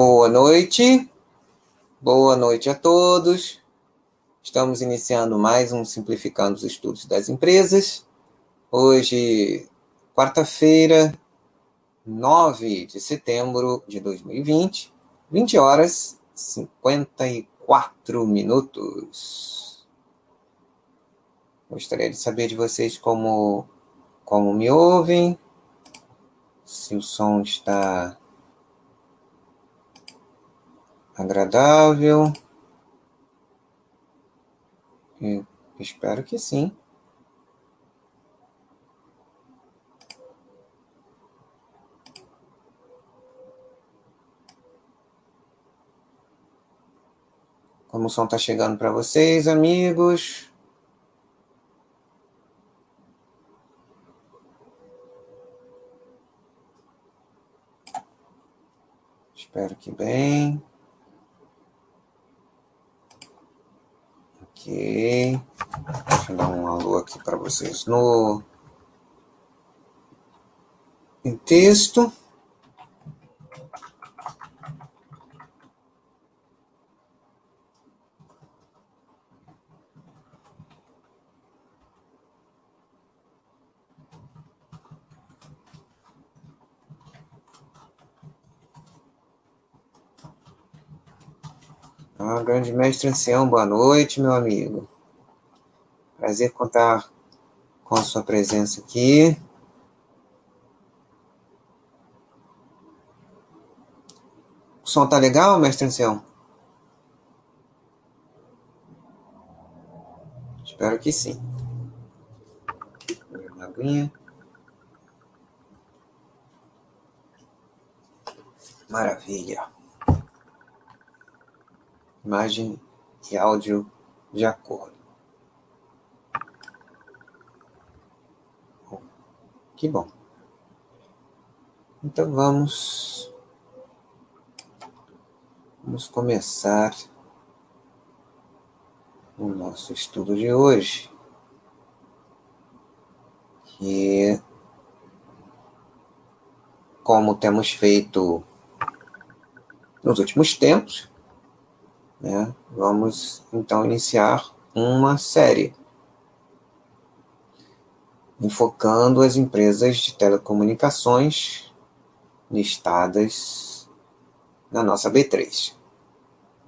Boa noite, boa noite a todos. Estamos iniciando mais um Simplificando os Estudos das Empresas. Hoje, quarta-feira, 9 de setembro de 2020, 20 horas 54 minutos. Gostaria de saber de vocês como, como me ouvem, se o som está agradável. Eu espero que sim. Como o som está chegando para vocês, amigos? Espero que bem. Ok. Deixa eu dar um alô aqui para vocês no em texto. Ah, grande mestre ancião, boa noite, meu amigo. Prazer contar com a sua presença aqui. O som tá legal, mestre ancião? Espero que sim. Uma aguinha. Maravilha imagem e áudio de acordo. Que bom. Então vamos vamos começar o nosso estudo de hoje, que como temos feito nos últimos tempos, né? Vamos então iniciar uma série enfocando as empresas de telecomunicações listadas na nossa B3.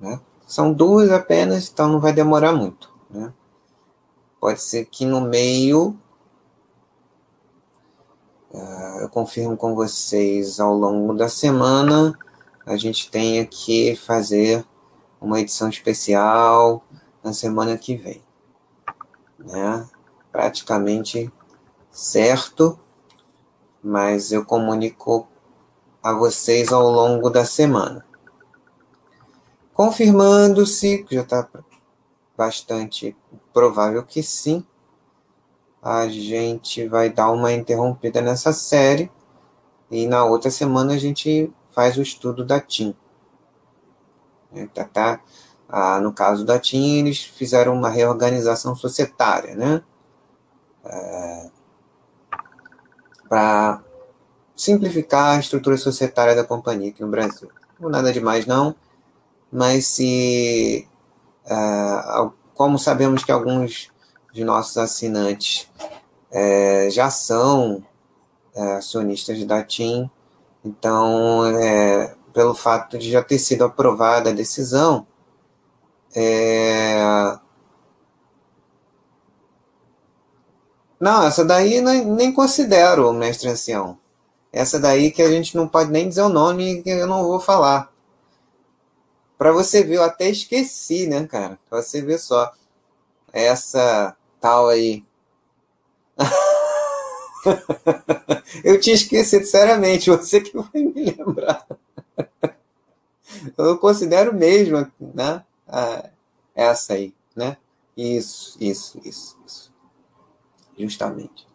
Né? São duas apenas, então não vai demorar muito. Né? Pode ser que no meio uh, eu confirmo com vocês ao longo da semana a gente tenha que fazer uma edição especial na semana que vem. Né? Praticamente certo, mas eu comunico a vocês ao longo da semana. Confirmando-se, já está bastante provável que sim, a gente vai dar uma interrompida nessa série e na outra semana a gente faz o estudo da TIM. Né? Tá, tá, ah, no caso da TIM, eles fizeram uma reorganização societária, né? É, para simplificar a estrutura societária da companhia aqui no Brasil. Não nada demais, não, mas se. É, como sabemos que alguns de nossos assinantes é, já são é, acionistas da TIM, então é, pelo fato de já ter sido aprovada a decisão, é... Não, essa daí nem, considero, mestre ancião. Essa daí que a gente não pode nem dizer o nome que eu não vou falar. Para você ver, eu até esqueci, né, cara? Pra você ver só. Essa tal aí. eu tinha esquecido, seriamente. Você que vai me lembrar. Eu considero mesmo, né? essa aí, né? Isso, isso, isso, isso. Justamente.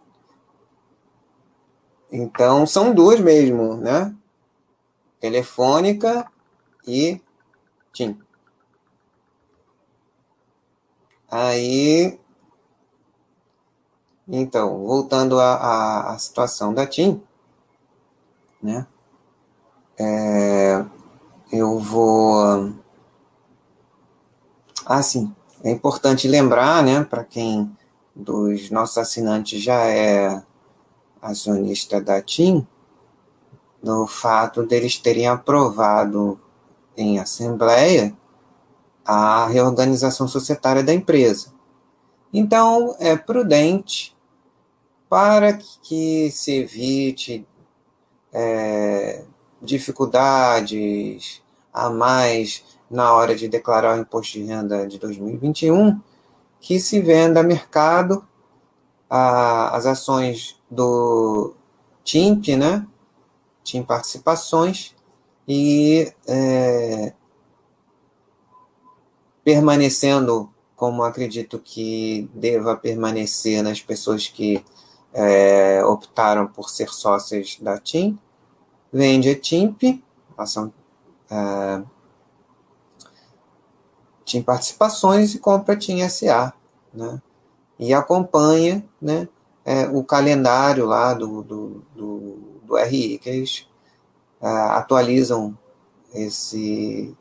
Então, são duas mesmo, né? Telefônica e TIM. Aí, então, voltando à, situação da TIM, né? É, eu vou. Ah, sim. É importante lembrar, né, para quem dos nossos assinantes já é acionista da TIM, do fato deles terem aprovado em assembleia a reorganização societária da empresa. Então, é prudente para que se evite é, dificuldades a mais na hora de declarar o imposto de renda de 2021, que se venda a mercado a, as ações do TIMP, né? TIM Participações, e é, permanecendo como acredito que deva permanecer nas pessoas que é, optaram por ser sócias da TIM, vende a TIMP, ação, é, TIM Participações e compra TIM SA, né? E acompanha, né, é, o calendário lá do, do, do, do RI, que eles é, atualizam esse,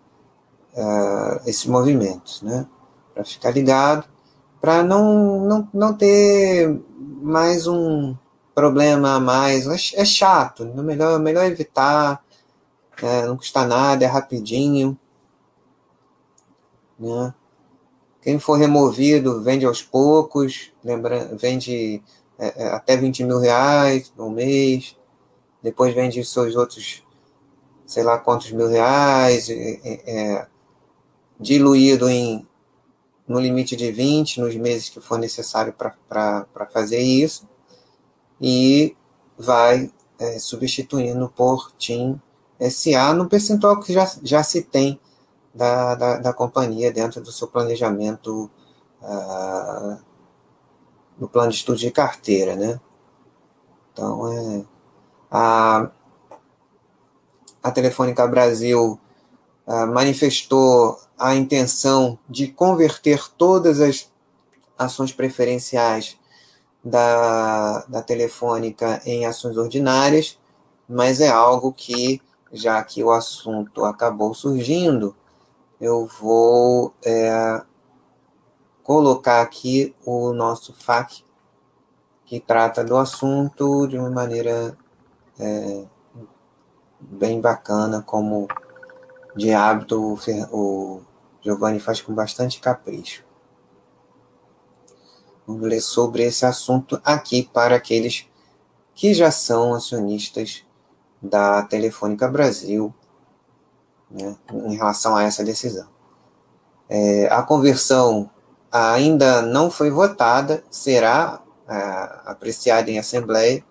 uh, esses movimentos, né? Para ficar ligado, para não, não, não ter mais um problema a mais. É chato, é melhor, melhor evitar, é, não custa nada, é rapidinho. Né? Quem for removido vende aos poucos, lembra, vende é, é até 20 mil reais no mês, depois vende seus outros, sei lá quantos mil reais, é, diluído em no limite de 20 nos meses que for necessário para fazer isso, e vai é, substituindo por TIM SA no percentual que já, já se tem da, da, da companhia dentro do seu planejamento uh, no plano de estudo de carteira, né? Então, é, a, a Telefônica Brasil uh, manifestou a intenção de converter todas as ações preferenciais da, da Telefônica em ações ordinárias, mas é algo que, já que o assunto acabou surgindo, eu vou é, colocar aqui o nosso FAQ, que trata do assunto de uma maneira é, bem bacana, como de hábito o, o Giovanni faz com bastante capricho. Vamos ler sobre esse assunto aqui para aqueles que já são acionistas da Telefônica Brasil né, em relação a essa decisão. É, a conversão ainda não foi votada, será é, apreciada em assembleia,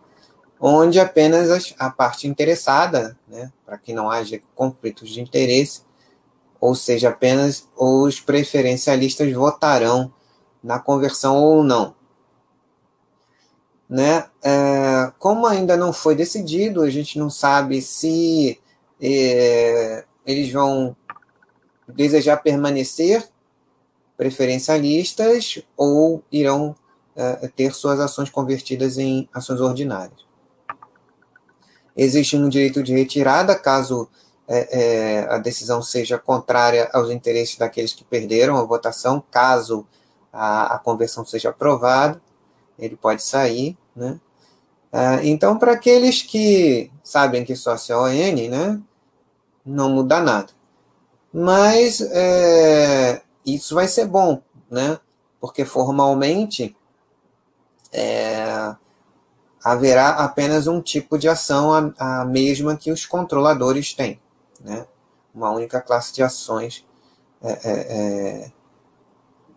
onde apenas a parte interessada, né, para que não haja conflitos de interesse, ou seja, apenas os preferencialistas votarão na conversão ou não. Né? É, como ainda não foi decidido, a gente não sabe se é, eles vão desejar permanecer preferencialistas ou irão é, ter suas ações convertidas em ações ordinárias. Existe um direito de retirada caso é, é, a decisão seja contrária aos interesses daqueles que perderam a votação, caso a, a conversão seja aprovada, ele pode sair, né? Ah, então, para aqueles que sabem que sócio é ON, né, não muda nada. Mas é, isso vai ser bom, né? Porque formalmente é, haverá apenas um tipo de ação, a, a, mesma que os controladores têm, né? Uma única classe de ações. É, é, é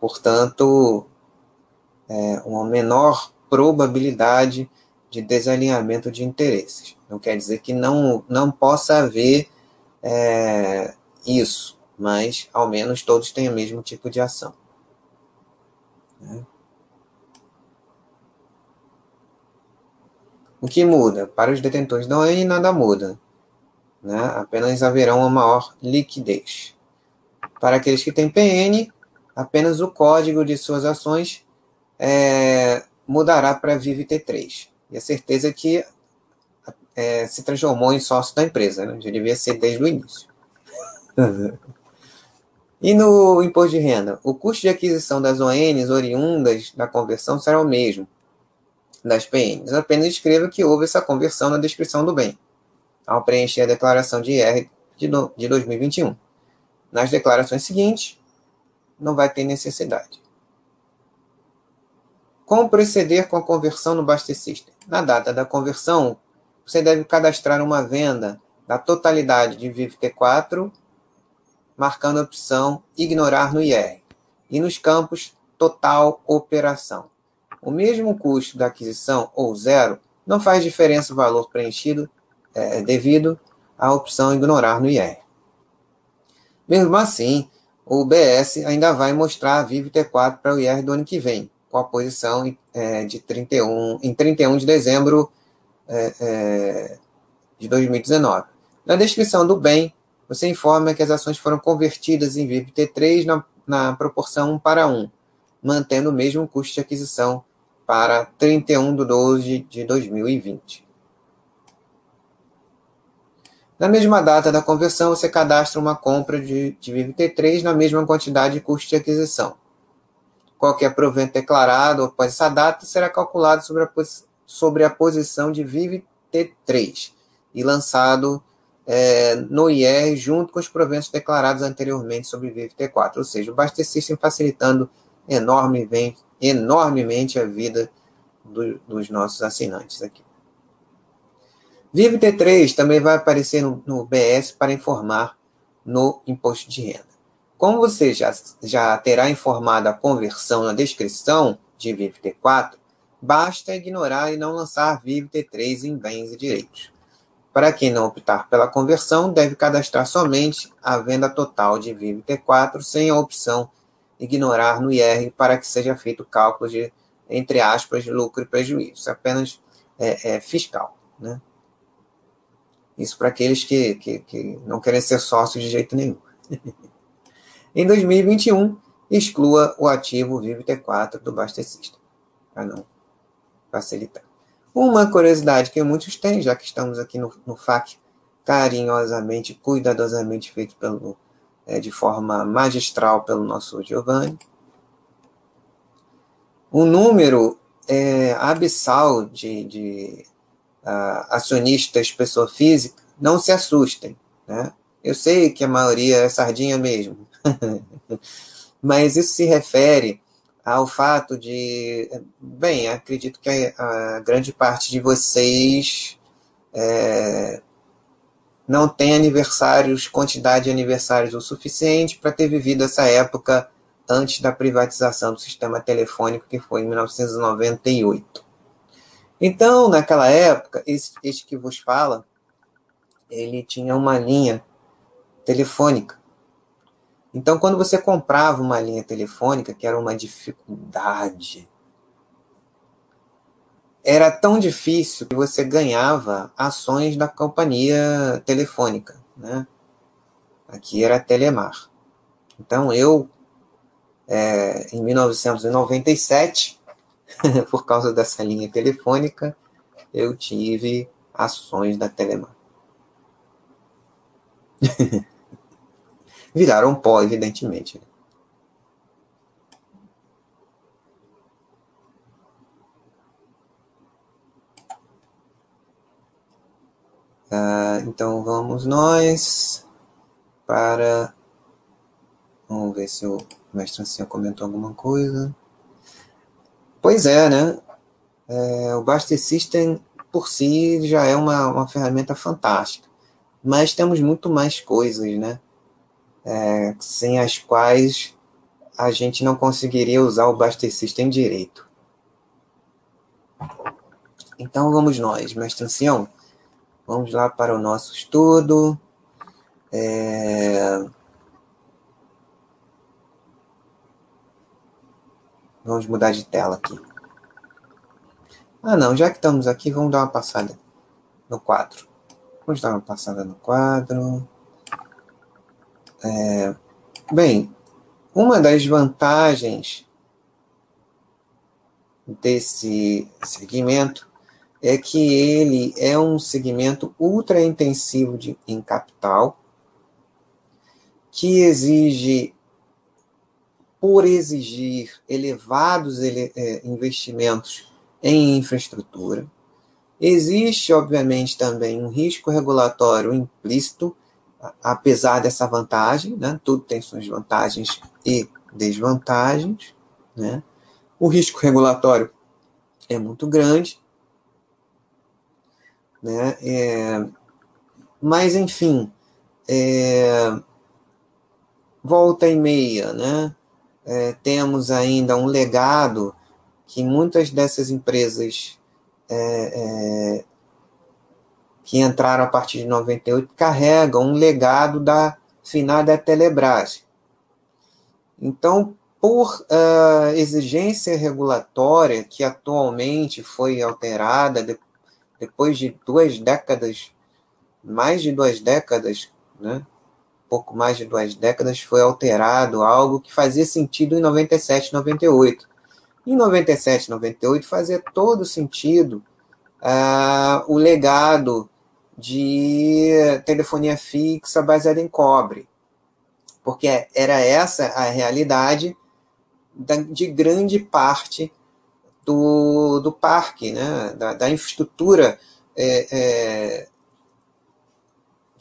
portanto, é, uma menor probabilidade de desalinhamento de interesses. Não quer dizer que não, não possa haver é, isso, mas ao menos todos têm o mesmo tipo de ação. Né? O que muda? Para os detentores da ON, nada muda. Né? Apenas haverá uma maior liquidez. Para aqueles que têm PN, apenas o código de suas ações é, mudará para VIVT3. E a certeza é que é, se transformou em sócio da empresa, né? já devia ser desde o início. E no imposto de renda, o custo de aquisição das ONs oriundas da conversão será o mesmo das PNs. Apenas escreva que houve essa conversão na descrição do bem, ao preencher a declaração de IR de, de 2021. Nas declarações seguintes, não vai ter necessidade. Como proceder com a conversão no Baster System? Na data da conversão, você deve cadastrar uma venda da totalidade de Vivo T4 marcando a opção Ignorar no IR, e nos campos Total Operação. O mesmo custo da aquisição ou zero não faz diferença o valor preenchido é, devido à opção Ignorar no IR. Mesmo assim, o BS ainda vai mostrar a Vivo T4 para o IR do ano que vem, com a posição é, de 31, em 31 de dezembro é, é, de 2019. Na descrição do bem, você informa que as ações foram convertidas em VIP T3 na, na proporção 1 para 1, mantendo o mesmo custo de aquisição para 31 de 12 de 2020. Na mesma data da conversão, você cadastra uma compra de, de VIP T3 na mesma quantidade de custo de aquisição. Qualquer provento declarado após essa data será calculado sobre a, sobre a posição de VIP T3 e lançado é, no IR junto com os proventos declarados anteriormente sobre VFT4, ou seja, o Baster System facilitando enormemente, enormemente a vida do, dos nossos assinantes aqui. VivT3 também vai aparecer no, no, BS para informar no imposto de renda. Como você já, já terá informado a conversão na descrição de VivT4, basta ignorar e não lançar VivT3 em bens e direitos. Para quem não optar pela conversão, deve cadastrar somente a venda total de Vivo T4 sem a opção ignorar no IR para que seja feito o cálculo de, entre aspas, lucro e prejuízo. Apenas é, é fiscal. Né? Isso para aqueles que, que, que não querem ser sócios de jeito nenhum. em 2021, exclua o ativo Vivo T4 do Baster System, para não facilitar. Uma curiosidade que muitos têm, já que estamos aqui no, no FAQ, carinhosamente, cuidadosamente feito pelo, é, de forma magistral pelo nosso Giovanni. O número é, abissal de, de uh, acionistas pessoa física, não se assustem. Né? Eu sei que a maioria é sardinha mesmo, mas isso se refere ao fato de. Bem, acredito que a, a grande parte de vocês é, não tem aniversários, quantidade de aniversários o suficiente para ter vivido essa época antes da privatização do sistema telefônico, que foi em 1998. Então, naquela época, esse, este que vos fala, ele tinha uma linha telefônica então, quando você comprava uma linha telefônica, que era uma dificuldade, era tão difícil que você ganhava ações da companhia telefônica, né? Aqui era Telemar. Então, eu, é, em 1997, por causa dessa linha telefônica, eu tive ações da Telemar. viraram pó, evidentemente. Ah, então vamos nós para. Vamos ver se o mestre Ancinha comentou alguma coisa. Pois é, né? É, o Baster System por si já é uma, uma ferramenta fantástica. Mas temos muito mais coisas, né? é, sem as quais a gente não conseguiria usar o Buster System direito. Então vamos nós, mestre ancião. Vamos lá para o nosso estudo. É... Vamos mudar de tela aqui. Ah, não, já que estamos aqui, vamos dar uma passada no quadro. Vamos dar uma passada no quadro. É, bem, uma das vantagens desse segmento é que ele é um segmento ultra intensivo de, em capital que exige, por exigir elevados ele, é, investimentos em infraestrutura. Existe, obviamente, também um risco regulatório implícito, apesar dessa vantagem, né? tudo tem suas vantagens e desvantagens. Né? O risco regulatório é muito grande, né? É, mas, enfim, é, volta e meia, né? É, temos ainda um legado que muitas dessas empresas é, é, que entraram a partir de 98 carregam um legado da finada Telebrás. Então, por uh, exigência regulatória que atualmente foi alterada de, depois de duas décadas, mais de duas décadas, né? Pouco mais de duas décadas, foi alterado algo que fazia sentido em 97, 98. Em 97, 98 fazia todo sentido uh, o legado de telefonia fixa baseada em cobre, porque era essa a realidade de grande parte do, do parque, né, da, da infraestrutura é, é,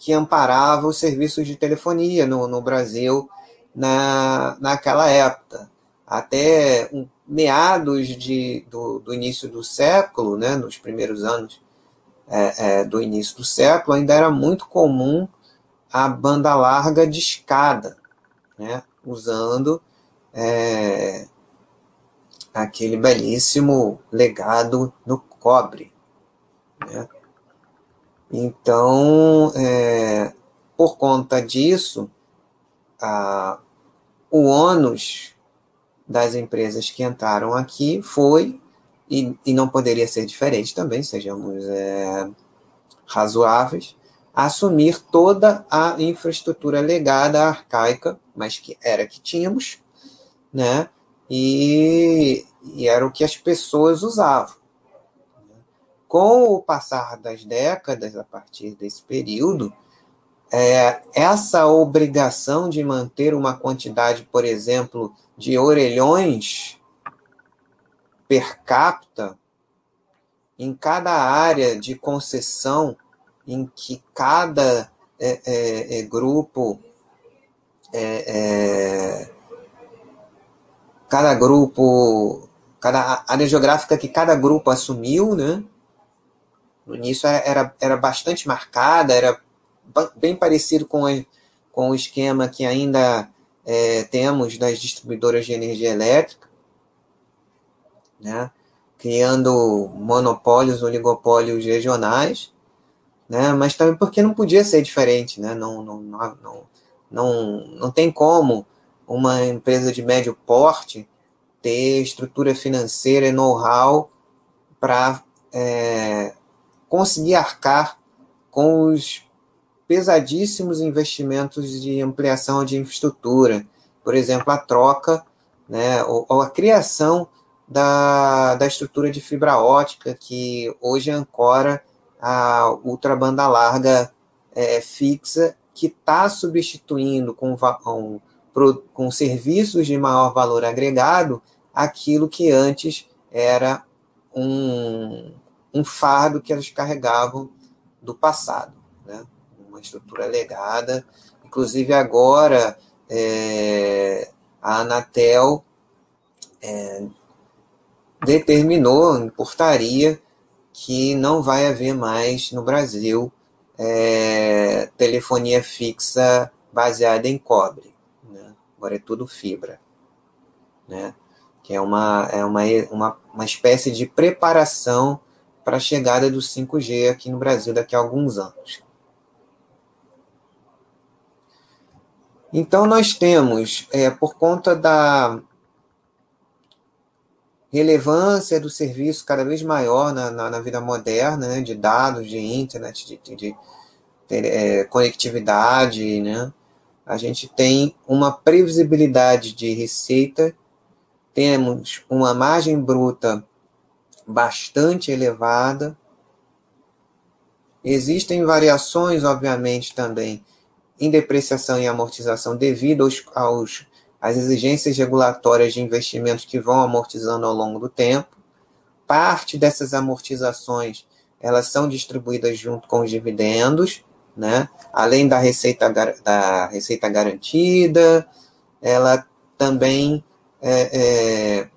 que amparava os serviços de telefonia no, no Brasil na, naquela época. Até um, meados de, do, do, início do século, né, nos primeiros anos é, é, do início do século, ainda era muito comum a banda larga de escada, né, usando é, aquele belíssimo legado no cobre. Então, é, por conta disso, a, o ônus das empresas que entraram aqui foi, e, e não poderia ser diferente também, sejamos é, razoáveis, assumir toda a infraestrutura legada arcaica, mas que era que tínhamos, né? E, e era o que as pessoas usavam. Com o passar das décadas, a partir desse período, é, essa obrigação de manter uma quantidade, por exemplo, de orelhões per capita em cada área de concessão em que cada é, é, é grupo é, é, cada grupo, cada área geográfica que cada grupo assumiu, né? No início era, era bastante marcada, era bem parecido com, a, com o esquema que ainda é, temos das distribuidoras de energia elétrica, né? criando monopólios, oligopólios regionais, né? mas também porque não podia ser diferente, né? não, não, não, não, não tem como uma empresa de médio porte ter estrutura financeira e know-how para é, conseguir arcar com os pesadíssimos investimentos de ampliação de infraestrutura, por exemplo, a troca, né, ou, ou a criação da, da estrutura de fibra ótica que hoje ancora a ultrabanda larga é, fixa, que está substituindo com, com, com serviços de maior valor agregado aquilo que antes era um, um fardo que elas carregavam do passado. Né? Uma estrutura legada. Inclusive, agora, é, a Anatel é, determinou em portaria que não vai haver mais no Brasil é, telefonia fixa baseada em cobre. Né? Agora é tudo fibra. Né? Que é uma, é uma, uma, uma espécie de preparação para a chegada do 5G aqui no Brasil daqui a alguns anos. Então, nós temos, é, por conta da relevância do serviço cada vez maior na, na, na vida moderna, né, de dados, de internet, de, de, de é, conectividade, né, a gente tem uma previsibilidade de receita, temos uma margem bruta bastante elevada. Existem variações, obviamente, também em depreciação e amortização devido aos, aos às exigências regulatórias de investimentos que vão amortizando ao longo do tempo. Parte dessas amortizações elas são distribuídas junto com os dividendos, né? Além da receita, da receita garantida, ela também é, é,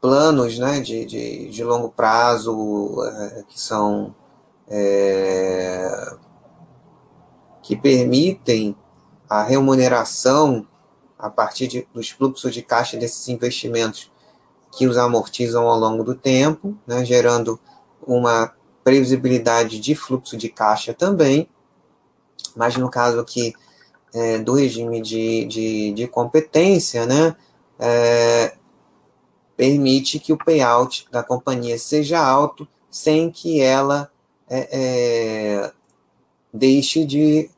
planos né, de, de, de longo prazo é, que são é, que permitem a remuneração a partir de, dos fluxos de caixa desses investimentos que os amortizam ao longo do tempo, né, gerando uma previsibilidade de fluxo de caixa também, mas no caso aqui é, do regime de, de, de competência, né, é, permite que o payout da companhia seja alto sem que ela é, é deixe de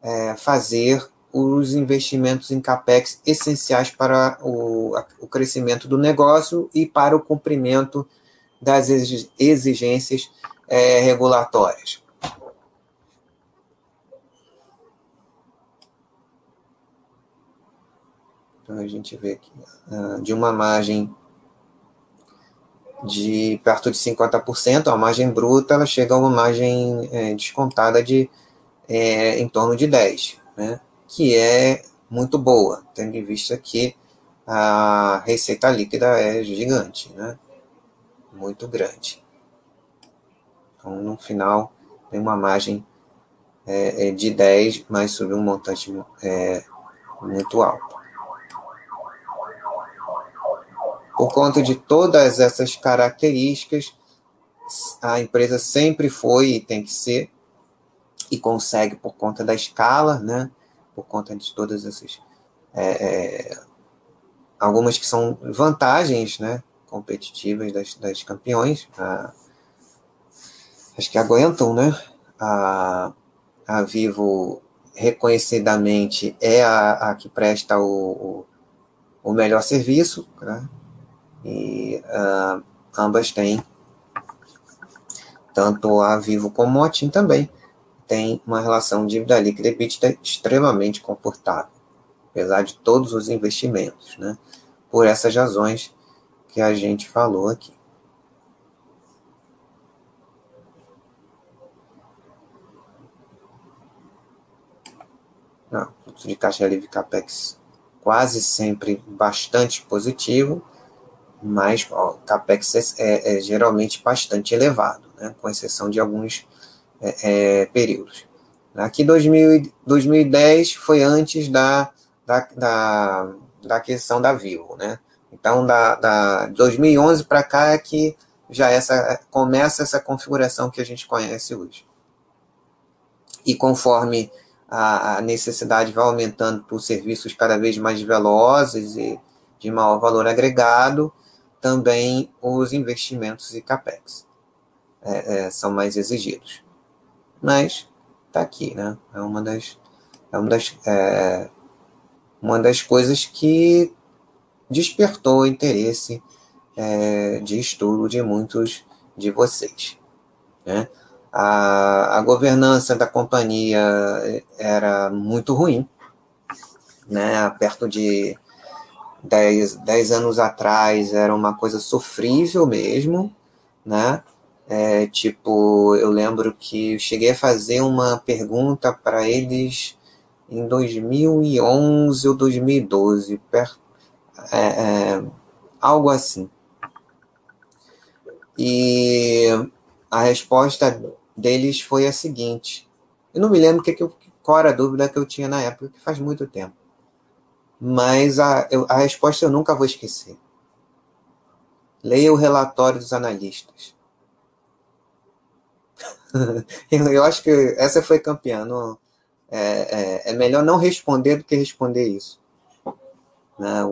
é, fazer os investimentos em capex essenciais para o, o crescimento do negócio e para o cumprimento das exigências é, regulatórias. Então a gente vê aqui, uh, de uma margem de perto de 50%, a margem bruta ela chega a uma margem é, descontada de é, em torno de 10%, né? que é muito boa, tendo em vista que a receita líquida é gigante, né? muito grande. Então, no final, tem uma margem é, é de 10, mas sobre um montante é, muito alto. Por conta de todas essas características, a empresa sempre foi e tem que ser, e consegue por conta da escala, né? por conta de todas essas. É, é, algumas que são vantagens né? competitivas das, das campeões, a, acho que aguentam, né? A, a Vivo reconhecidamente é a, a que presta o, o, o melhor serviço, né? E uh, ambas têm, tanto a Vivo como a TIM também, tem uma relação dívida líquida EBITDA extremamente confortável, apesar de todos os investimentos, né? por essas razões que a gente falou aqui. Não, fluxo de caixa livre capex quase sempre bastante positivo, mas o capex é, é, é, geralmente bastante elevado, né, com exceção de alguns é, é períodos. Aqui 2000, 2010 foi antes da, da, da, da questão da Vivo, né? Então, da, da 2011 para cá é que já essa começa essa configuração que a gente conhece hoje. E conforme a, a necessidade vai aumentando por serviços cada vez mais velozes e de maior valor agregado, também os investimentos e capex é, é, são mais exigidos. Mas está aqui, né? É uma das, é uma das, é, uma das coisas que despertou o interesse é, de estudo de muitos de vocês. Né? a, a governança da companhia era muito ruim, né? Perto de 10, 10 anos atrás era uma coisa sofrível mesmo, né? É, tipo, eu lembro que eu cheguei a fazer uma pergunta para eles em 2011 ou 2012, per, é, é, algo assim. E a resposta deles foi a seguinte. Eu não me lembro que que qual era a dúvida que eu tinha na época, que faz muito tempo. Mas a, eu, a resposta eu nunca vou esquecer. Leia o relatório dos analistas. eu acho que essa foi campeã. Não, é, é, é, melhor não responder do que responder isso. Né?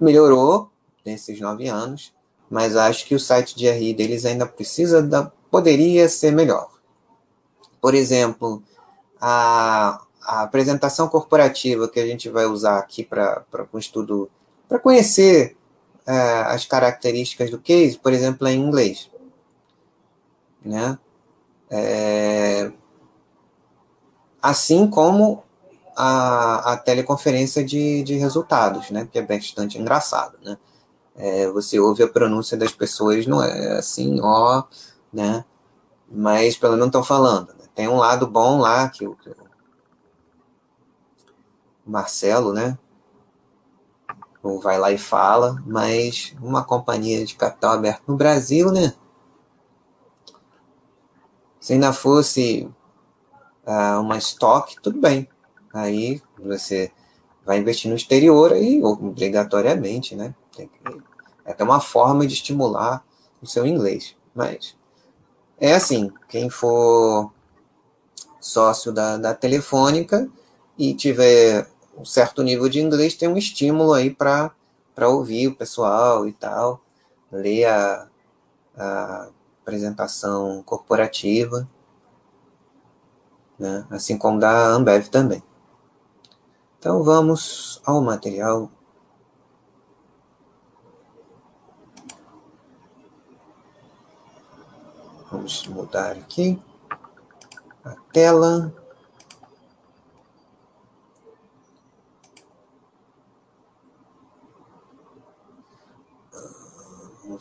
melhorou nesses nove anos, mas acho que o site de RI deles ainda precisa da, poderia ser melhor. Por exemplo, a, a apresentação corporativa que a gente vai usar aqui para um estudo, para conhecer é, as características do case, por exemplo, é em inglês. Né? É, assim como a, a teleconferência de, de resultados, né? Que é bastante engraçado, né? É, você ouve a pronúncia das pessoas, não é assim, ó, né? Mas pelo menos estão falando. Né? Tem um lado bom lá o, que o Marcelo, né? vai lá e fala, mas uma companhia de capital aberto no Brasil, né? Se ainda fosse uh, uma estoque, tudo bem. Aí você vai investir no exterior aí, obrigatoriamente, né? Tem que, é até uma forma de estimular o seu inglês. Mas é assim, quem for sócio da, da Telefônica e tiver um certo nível de inglês, tem um estímulo aí para ouvir o pessoal e tal, ler a, a apresentação corporativa, né? assim como da Ambev também. Então vamos ao material. Vamos mudar aqui a tela.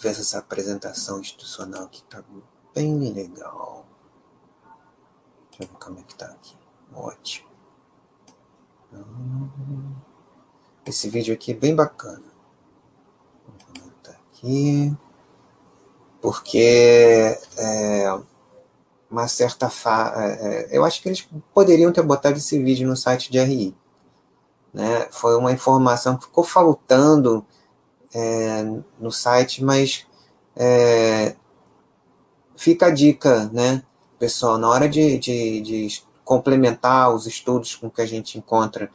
Ver essa apresentação institucional que está bem legal. Deixa eu ver como é que está aqui. Ótimo. Esse vídeo aqui é bem bacana. Vou aqui. Porque é, uma certa fa... É, é, eu acho que eles poderiam ter botado esse vídeo no site de RI. Né? Foi uma informação que ficou faltando é, no site, mas é, fica a dica, né, pessoal, na hora de, de, de, complementar os estudos com que a gente encontra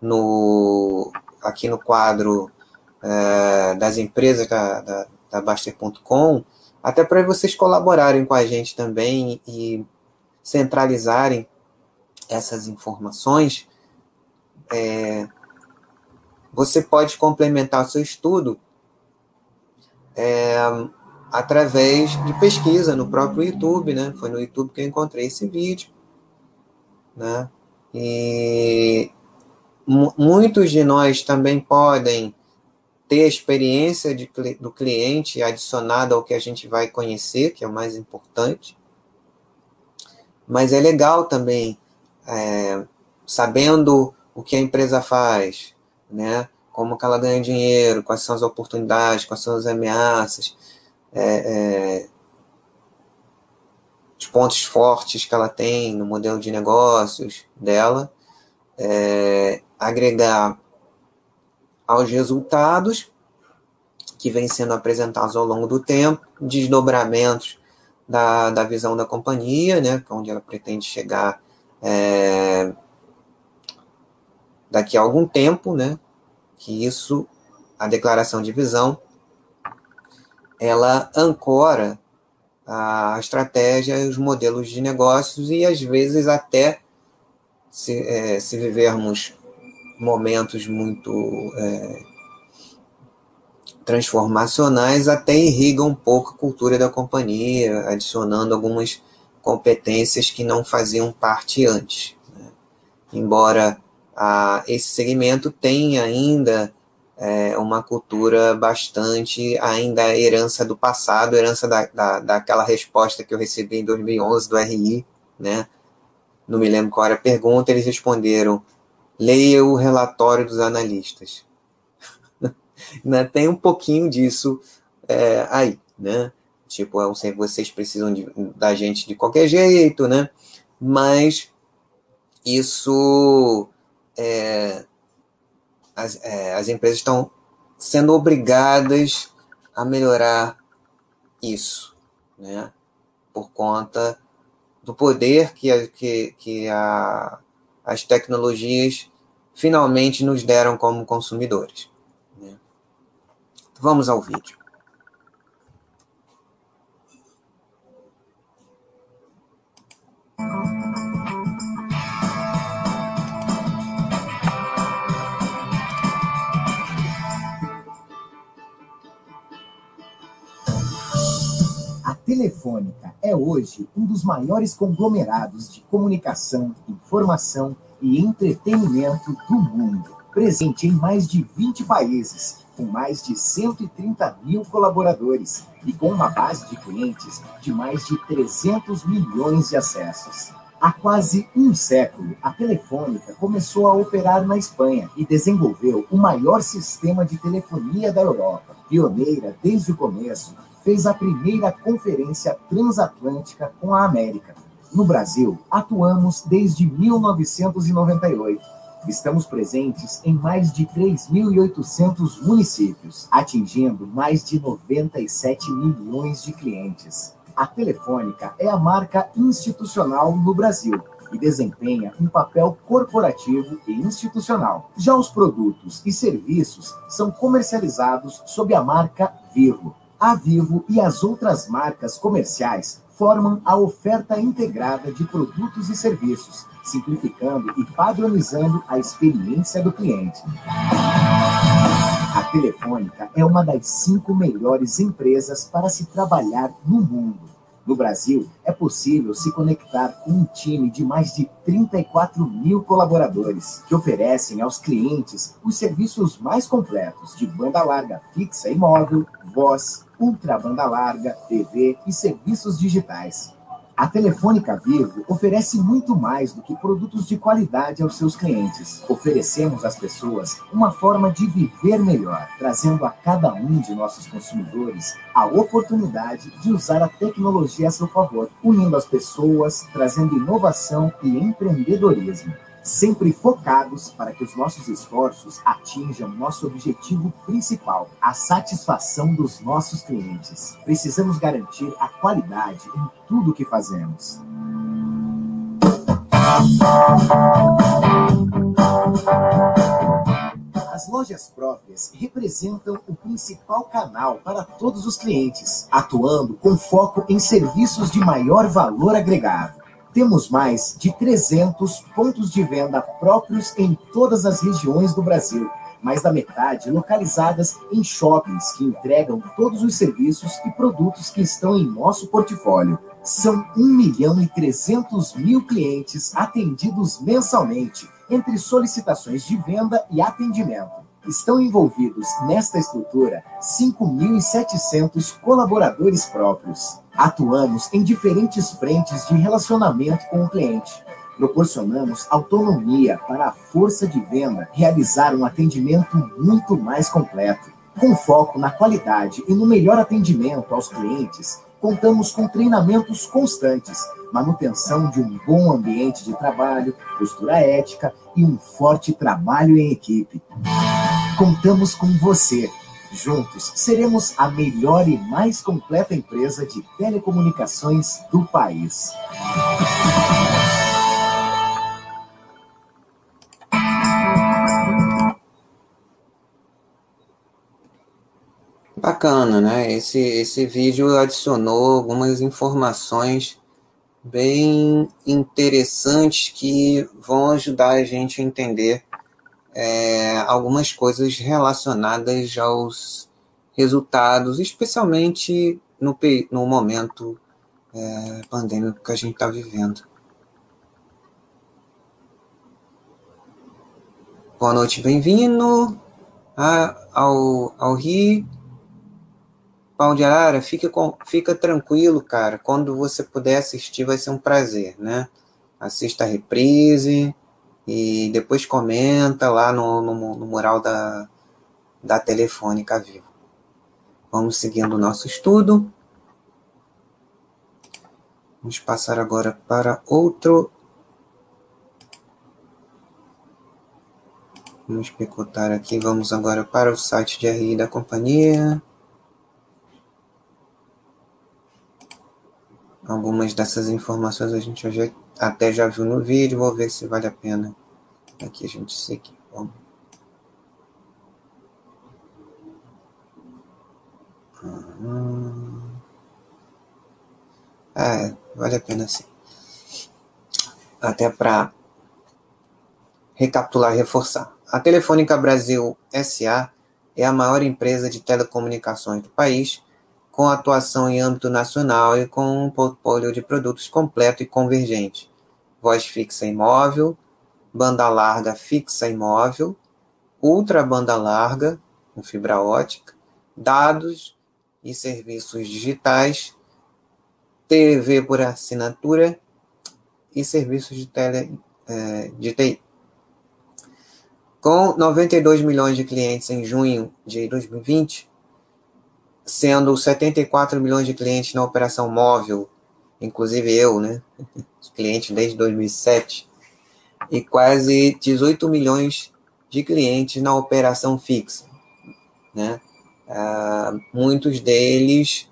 no, aqui no quadro é, das empresas da, da, da Baster.com, até para vocês colaborarem com a gente também e centralizarem essas informações, é, você pode complementar seu estudo é, através de pesquisa no próprio YouTube, né? Foi no YouTube que eu encontrei esse vídeo, né? E muitos de nós também podem ter a experiência de, do cliente adicionada ao que a gente vai conhecer, que é o mais importante. Mas é legal também, é, sabendo o que a empresa faz, né? Como que ela ganha dinheiro, quais são as oportunidades, quais são as ameaças, é, é, os pontos fortes que ela tem no modelo de negócios dela, é, agregar aos resultados que vêm sendo apresentados ao longo do tempo, desdobramentos da, da visão da companhia, né, é onde ela pretende chegar é, daqui a algum tempo, né, que isso, a declaração de visão, ela ancora a estratégia e os modelos de negócios e às vezes até se, é, se vivermos momentos muito é, transformacionais, até irriga um pouco a cultura da companhia, adicionando algumas competências que não faziam parte antes. Né? Embora a, esse segmento tem ainda é, uma cultura bastante ainda herança do passado, herança da, da, daquela resposta que eu recebi em 2011 do RI, né? Não me lembro qual era a pergunta, eles responderam: leia o relatório dos analistas. Tem um pouquinho disso é, aí, né? Tipo, que vocês precisam de, da gente de qualquer jeito, né? Mas isso é, as, é, as empresas estão sendo obrigadas a melhorar isso, né? Por conta do poder que, que, que a, as tecnologias finalmente nos deram como consumidores. Né? Vamos ao vídeo. Telefônica é hoje um dos maiores conglomerados de comunicação, informação e entretenimento do mundo, presente em mais de 20 países, com mais de 130 mil colaboradores e com uma base de clientes de mais de 300 milhões de acessos. Há quase um século, a Telefônica começou a operar na Espanha e desenvolveu o maior sistema de telefonia da Europa. Pioneira desde o começo, fez a primeira conferência transatlântica com a América. No Brasil, atuamos desde 1998. Estamos presentes em mais de 3.800 municípios, atingindo mais de 97 milhões de clientes. A Telefônica é a marca institucional no Brasil e desempenha um papel corporativo e institucional. Já os produtos e serviços são comercializados sob a marca Vivo. A Vivo e as outras marcas comerciais formam a oferta integrada de produtos e serviços, simplificando e padronizando a experiência do cliente. A Telefônica é uma das cinco melhores empresas para se trabalhar no mundo. No Brasil, é possível se conectar com um time de mais de 34 mil colaboradores, que oferecem aos clientes os serviços mais completos de banda larga fixa e móvel, voz, ultra banda larga, TV e serviços digitais. A Telefônica Vivo oferece muito mais do que produtos de qualidade aos seus clientes. Oferecemos às pessoas uma forma de viver melhor, trazendo a cada um de nossos consumidores a oportunidade de usar a tecnologia a seu favor, unindo as pessoas, trazendo inovação e empreendedorismo sempre focados para que os nossos esforços atinjam nosso objetivo principal, a satisfação dos nossos clientes. Precisamos garantir a qualidade em tudo o que fazemos. As lojas próprias representam o principal canal para todos os clientes, atuando com foco em serviços de maior valor agregado. Temos mais de 300 pontos de venda próprios em todas as regiões do Brasil, mais da metade localizadas em shoppings que entregam todos os serviços e produtos que estão em nosso portfólio. São 1 milhão e 300 mil clientes atendidos mensalmente, entre solicitações de venda e atendimento. Estão envolvidos nesta estrutura 5.700 colaboradores próprios. Atuamos em diferentes frentes de relacionamento com o cliente. Proporcionamos autonomia para a força de venda realizar um atendimento muito mais completo. Com foco na qualidade e no melhor atendimento aos clientes, contamos com treinamentos constantes, manutenção de um bom ambiente de trabalho, postura ética e um forte trabalho em equipe. Contamos com você. Juntos seremos a melhor e mais completa empresa de telecomunicações do país. Bacana, né? Esse, esse vídeo adicionou algumas informações bem interessantes que vão ajudar a gente a entender é, algumas coisas relacionadas aos resultados, especialmente no, no momento é, pandêmico que a gente está vivendo. Boa noite, bem-vindo ao, ao Rio. Pau de Arara, fica, com, fica tranquilo, cara. Quando você puder assistir, vai ser um prazer, né? Assista a reprise, e depois comenta lá no, no, no mural da, da Telefônica Vivo. Vamos seguindo o nosso estudo. Vamos passar agora para outro. Vamos picotar aqui. Vamos agora para o site de RI da companhia. Algumas dessas informações a gente já até já viu no vídeo, vou ver se vale a pena aqui a gente seguir. Vamos. Hum. É, vale a pena sim. Até para recapitular e reforçar. A Telefônica Brasil SA é a maior empresa de telecomunicações do país, com atuação em âmbito nacional e com um portfólio de produtos completo e convergente. Voz fixa imóvel, banda larga fixa imóvel, ultra banda larga, com fibra ótica, dados e serviços digitais, TV por assinatura e serviços de, tele, é, de TI. Com 92 milhões de clientes em junho de 2020, sendo 74 milhões de clientes na operação móvel, inclusive eu, né? Cliente desde 2007, e quase 18 milhões de clientes na operação fixa, né? Uh, muitos deles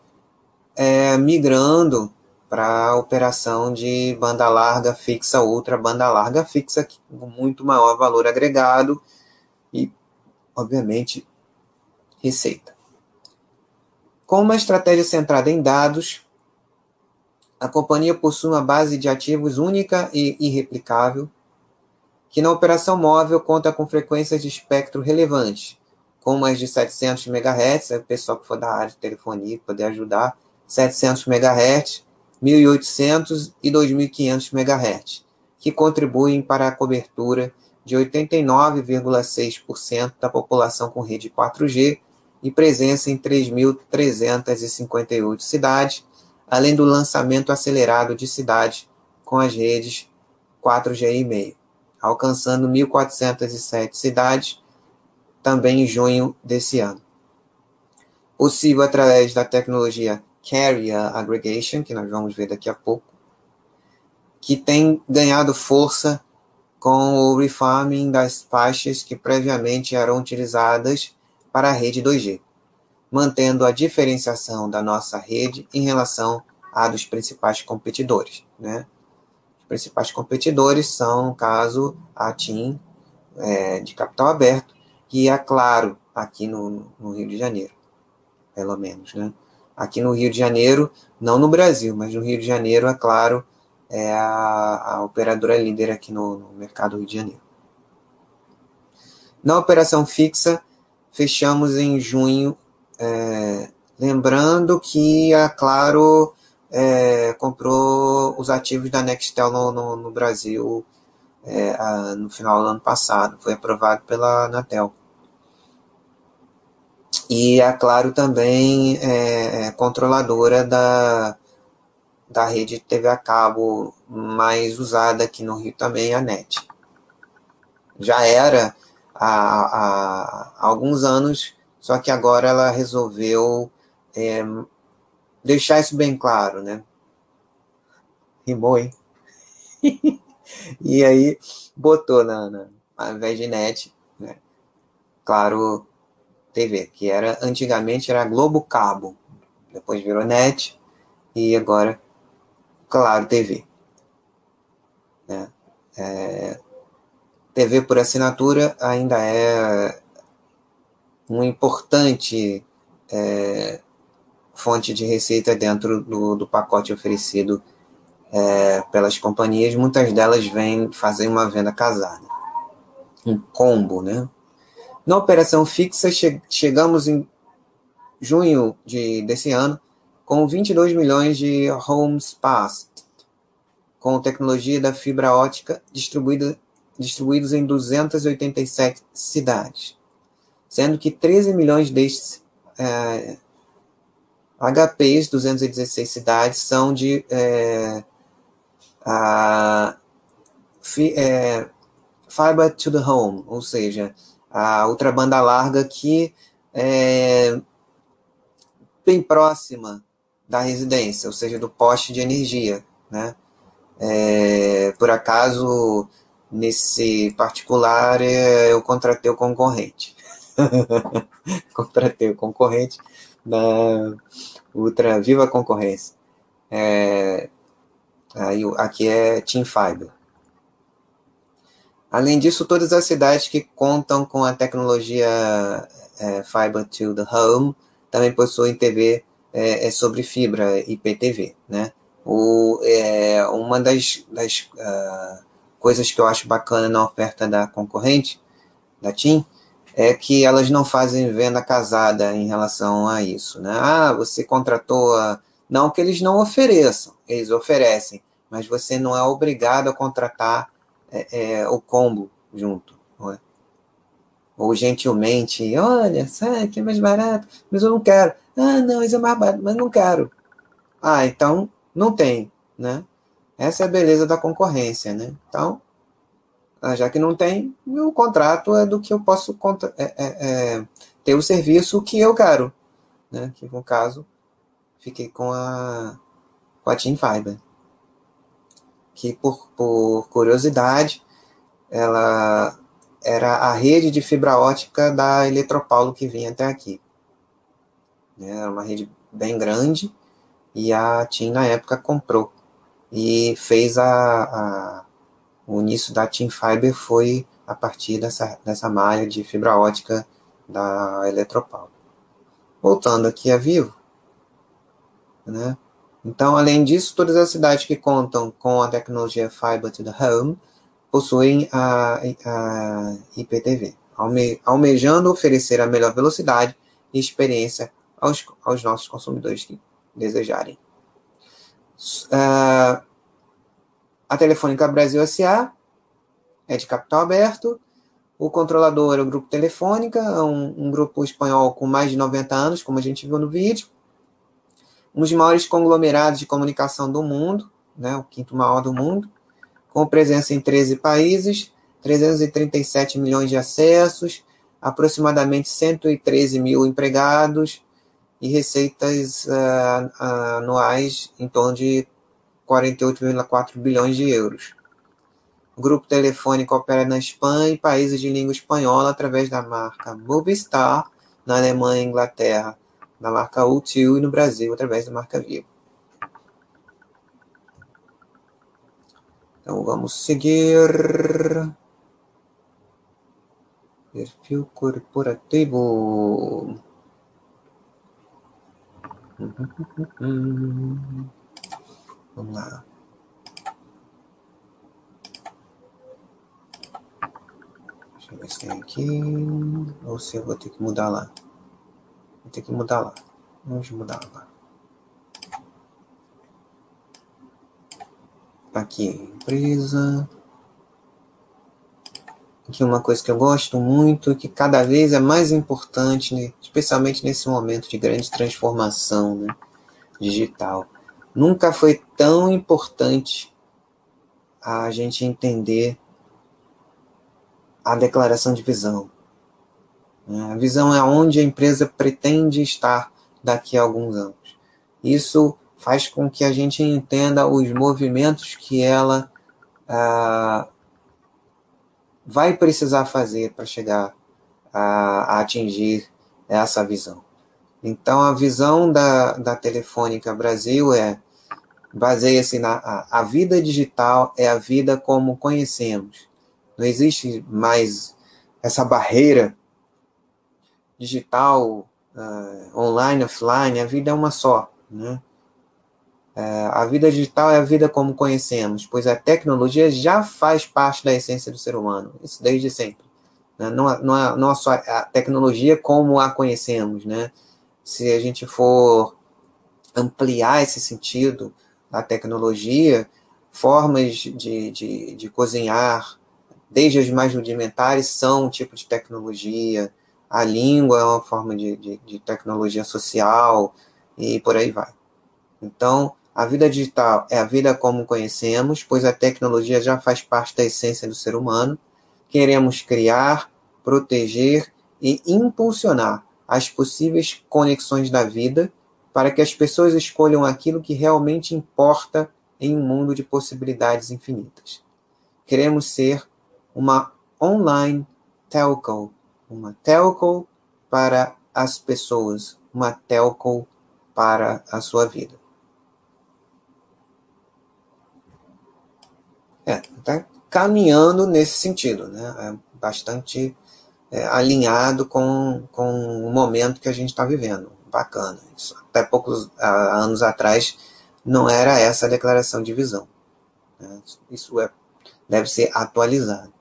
é, migrando para a operação de banda larga fixa, outra banda larga fixa, com muito maior valor agregado e, obviamente, receita. Com uma estratégia centrada em dados, a companhia possui uma base de ativos única e irreplicável, que na operação móvel conta com frequências de espectro relevantes, como as de 700 MHz, o pessoal que for da área de telefonia poder ajudar, 700 MHz, 1.800 e 2.500 MHz, que contribuem para a cobertura de 89,6% da população com rede 4G e presença em 3.358 cidades, além do lançamento acelerado de cidades com as redes 4G e meio, alcançando 1.407 cidades também em junho desse ano. Possível através da tecnologia Carrier Aggregation, que nós vamos ver daqui a pouco, que tem ganhado força com o refarming das faixas que previamente eram utilizadas para a rede 2G, mantendo a diferenciação da nossa rede em relação à dos principais competidores. Né? Os principais competidores são, no caso, a TIM, é, de capital aberto, e a Claro, aqui no, no Rio de Janeiro, pelo menos. Né? aqui no Rio de Janeiro, não no Brasil, mas no Rio de Janeiro, é claro, é a, a operadora líder aqui no, no mercado Rio de Janeiro. Na operação fixa, fechamos em junho, é, lembrando que a Claro é, comprou os ativos da Nextel no, no, no Brasil é, a, no final do ano passado, foi aprovado pela Anatel. E a Claro também é, é controladora da, da rede TV a cabo mais usada aqui no Rio também, a NET. Já era há, há, alguns anos, só que agora ela resolveu é, deixar isso bem claro, né? Rimou, hein? e aí botou na, na, ao invés de net, né? Claro, TV, que era antigamente era Globo Cabo, depois virou NET e agora Claro TV. Né? É, TV por assinatura ainda é uma importante é, fonte de receita dentro do, do pacote oferecido é, pelas companhias. Muitas delas vêm fazer uma venda casada, um combo, né? Na operação fixa, che chegamos em junho de, desse ano com 22 milhões de homes passed, com tecnologia da fibra ótica distribuída, distribuídos em 287 cidades, sendo que 13 milhões destes é, HPs, 216 cidades, são de é, a, fi, é, Fiber to the Home, ou seja, a outra banda larga que é bem próxima da residência, ou seja, do poste de energia, né? É, por acaso, nesse particular, é, eu contratei o concorrente. contratei o concorrente da Ultra Viva Concorrência. É, aí, aqui é Team Fiber. Além disso, todas as cidades que contam com a tecnologia é, Fiber to the Home também possuem TV é, é sobre fibra IPTV, né? O, é, uma das, das uh, coisas que eu acho bacana na oferta da concorrente, da TIM, é que elas não fazem venda casada em relação a isso. Né? Ah, você contratou. A... Não que eles não ofereçam, eles oferecem, mas você não é obrigado a contratar é, é, o combo junto. É? Ou gentilmente, olha, sai que é mais barato, mas eu não quero. Ah, não, isso é mais barato, mas não quero. Ah, então não tem, né? Essa é a beleza da concorrência, né? Então, ah, já que não tem, o contrato é do que eu posso é, é, é, ter o serviço que eu quero. Né? Que no caso, fiquei com a, com a Team Fiber. Que por, por curiosidade, ela era a rede de fibra ótica da Eletropaulo que vinha até aqui. Né? Era uma rede bem grande e a TIM na época comprou e fez a, a o início da Team Fiber foi a partir dessa, dessa malha de fibra ótica da Eletropaulo. Voltando aqui a Vivo, né? Então, além disso, todas as cidades que contam com a tecnologia Fiber to the Home possuem a, a IPTV, alme, almejando oferecer a melhor velocidade e experiência aos, aos nossos consumidores que desejarem. Uh, a Telefônica Brasil SA é de capital aberto. O controlador é o Grupo Telefônica, um, um grupo espanhol com mais de 90 anos, como a gente viu no vídeo. Um dos maiores conglomerados de comunicação do mundo, né, o quinto maior do mundo, com presença em 13 países, 337 milhões de acessos, aproximadamente 113 mil empregados e receitas uh, anuais em torno de 48,4 bilhões de euros. O grupo telefônico opera na Espanha e países de língua espanhola através da marca Movistar, na Alemanha e Inglaterra, da marca UTIL e no Brasil através da marca Vivo. Então vamos seguir. Perfil corporativo. Vamos lá. Deixa eu ver se tem aqui. Ou se eu vou ter que mudar lá. Vou ter que mudar lá. Vamos mudar lá. Aqui, empresa. Aqui uma coisa que eu gosto muito, que cada vez é mais importante, né? especialmente nesse momento de grande transformação né? digital Nunca foi tão importante a gente entender a declaração de visão. A visão é onde a empresa pretende estar daqui a alguns anos. Isso faz com que a gente entenda os movimentos que ela ah, vai precisar fazer para chegar a, a, atingir essa visão. Então, a visão da, da Telefônica Brasil é baseia-se na a, a vida digital é a vida como conhecemos. Não existe mais essa barreira digital, uh, online, offline, a vida é uma só. Né? Uh, a vida digital é a vida como conhecemos, pois a tecnologia já faz parte da essência do ser humano, isso desde sempre. Né? Não, não, é, não é só a tecnologia como a conhecemos, né? se a gente for ampliar esse sentido da tecnologia, formas de, de, de cozinhar, desde as mais rudimentares, são um tipo de tecnologia, a língua é uma forma de, de, de tecnologia social, e por aí vai. Então, a vida digital é a vida como conhecemos, pois a tecnologia já faz parte da essência do ser humano. Queremos criar, proteger e impulsionar as possíveis conexões da vida para que as pessoas escolham aquilo que realmente importa em um mundo de possibilidades infinitas. Queremos ser uma online telco, uma telco para as pessoas, uma telco para a sua vida. É, está caminhando nesse sentido, né? É bastante é, alinhado com, com o momento que a gente está vivendo. Bacana. Isso, até poucos anos atrás não era essa a declaração de visão. Né? Isso é, deve ser atualizado.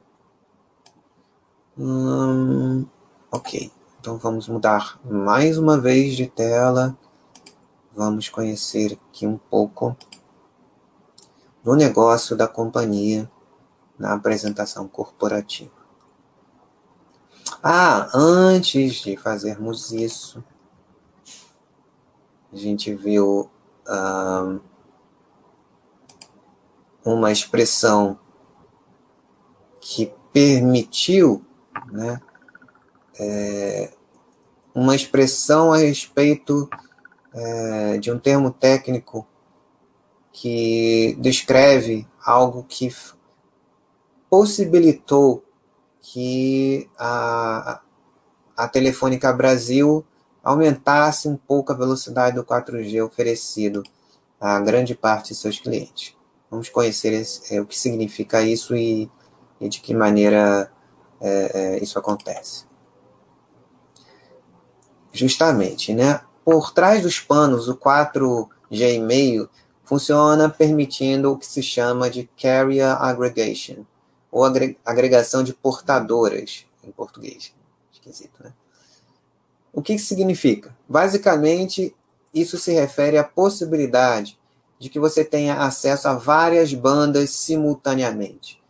Hum, Ok, então vamos mudar mais uma vez de tela. Vamos conhecer aqui um pouco do negócio da companhia na apresentação corporativa. Ah, antes de fazermos isso, a gente viu ah, uma expressão que permitiu né, é, uma expressão a respeito é, de um termo técnico que descreve algo que possibilitou que a, a Telefônica Brasil aumentasse um pouco a velocidade do 4G oferecido a grande parte de seus clientes. Vamos conhecer esse, é, o que significa isso e, e de que maneira é, é, isso acontece. Justamente, né? Por trás dos panos, o 4G e meio funciona permitindo o que se chama de carrier aggregation, ou agregação de portadoras, em português. Esquisito, né? O que isso significa? Basicamente, isso se refere à possibilidade de que você tenha acesso a várias bandas simultaneamente.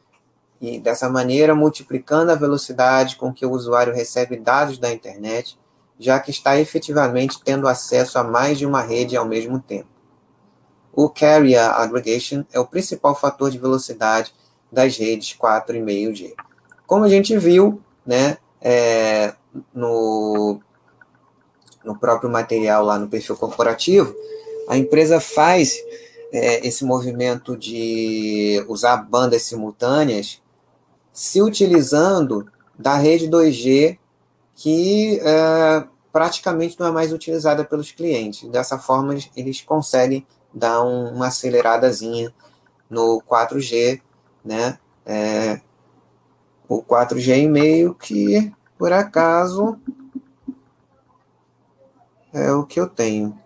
E dessa maneira, multiplicando a velocidade com que o usuário recebe dados da internet, já que está efetivamente tendo acesso a mais de uma rede ao mesmo tempo. O Carrier Aggregation é o principal fator de velocidade das redes 4,5G. Como a gente viu né, é, no, no próprio material lá no perfil corporativo, a empresa faz é, esse movimento de usar bandas simultâneas se utilizando da rede 2G que é, praticamente não é mais utilizada pelos clientes. Dessa forma, eles conseguem dar um, uma aceleradazinha no 4G né? É, o 4G e meio que, por acaso, é o que eu tenho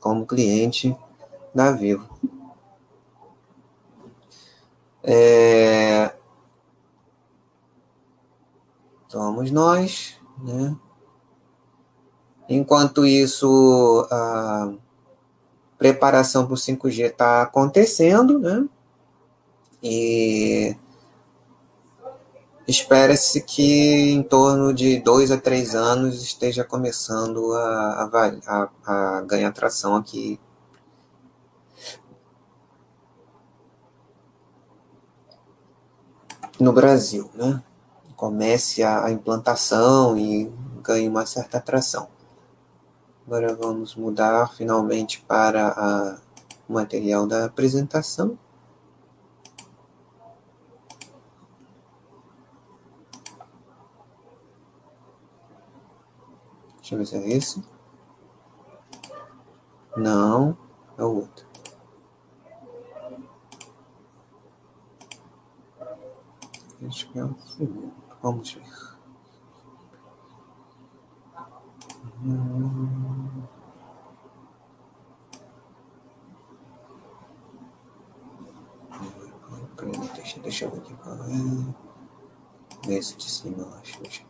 como cliente da Vivo. É, somos nós, né? Enquanto isso, a preparação para o 5G está acontecendo, né? E espera-se que em torno de dois a três anos esteja começando a, a, a, a ganhar tração aqui. No Brasil, né? Comece a, implantação e ganhe uma certa atração. Agora vamos mudar finalmente para o material da apresentação. Deixa eu ver se é esse. Não, é o outro. Acho que é o segundo. Vamos ver. Hum. Deixa, deixa eu ver aqui qual é. Esse de cima, eu acho.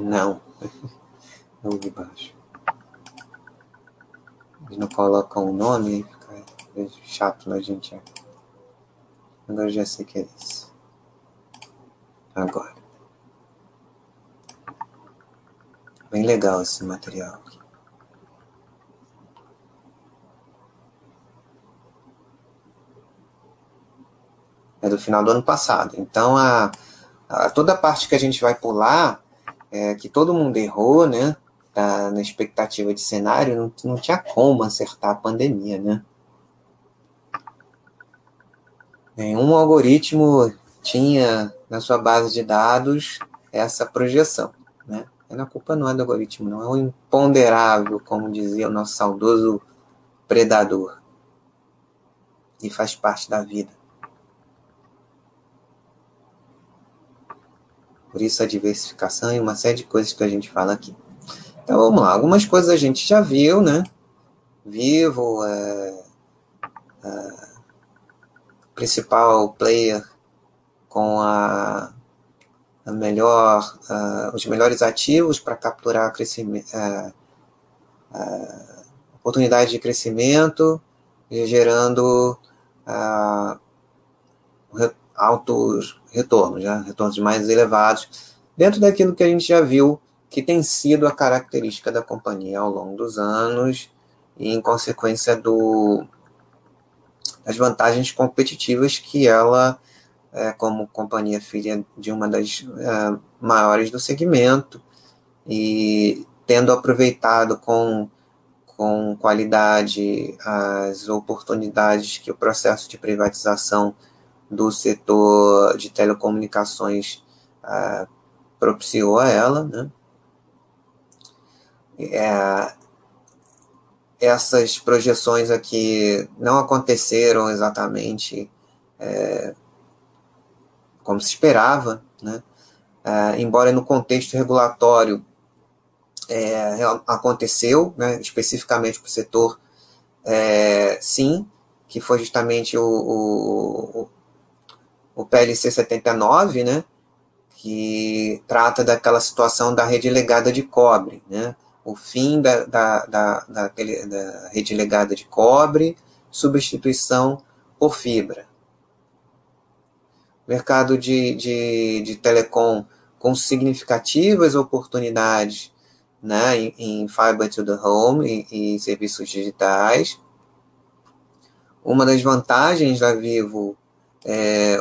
Não. é o de baixo. Eles não colocam o nome, fica chato na gente. Agora já sei que é isso. Agora. Bem legal esse material aqui. É do final do ano passado. Então, a, a toda a parte que a gente vai pular, é, que todo mundo errou, né? tá na expectativa de cenário, não, não tinha como acertar a pandemia, né? Nenhum algoritmo tinha na sua base de dados essa projeção, né? A culpa não é do algoritmo, não é o imponderável, como dizia o nosso saudoso predador. E faz parte da vida. Por isso a diversificação e uma série de coisas que a gente fala aqui. Então vamos lá, algumas coisas a gente já viu, né? Vivo, é, é, principal player com a, melhor, os melhores ativos para capturar crescimento, oportunidade de crescimento, gerando altos retornos, né? retornos mais elevados, dentro daquilo que a gente já viu que tem sido a característica da companhia ao longo dos anos e em consequência do, das vantagens competitivas que ela, é, como companhia filha de uma das é, maiores do segmento, e tendo aproveitado com, com qualidade as oportunidades que o processo de privatização do setor de telecomunicações uh, propiciou a ela, né? É, essas projeções aqui não aconteceram exatamente é, como se esperava, né? É, embora no contexto regulatório é, aconteceu, né, especificamente para o setor, é, sim, que foi justamente o, o, o PLC 79, né, que trata daquela situação da rede legada de cobre, né, o fim da, da, da, da rede legada de cobre, substituição por fibra. Mercado de, de, de telecom com significativas oportunidades né, em, em Fiber to the Home e, e serviços digitais. Uma das vantagens da Vivo é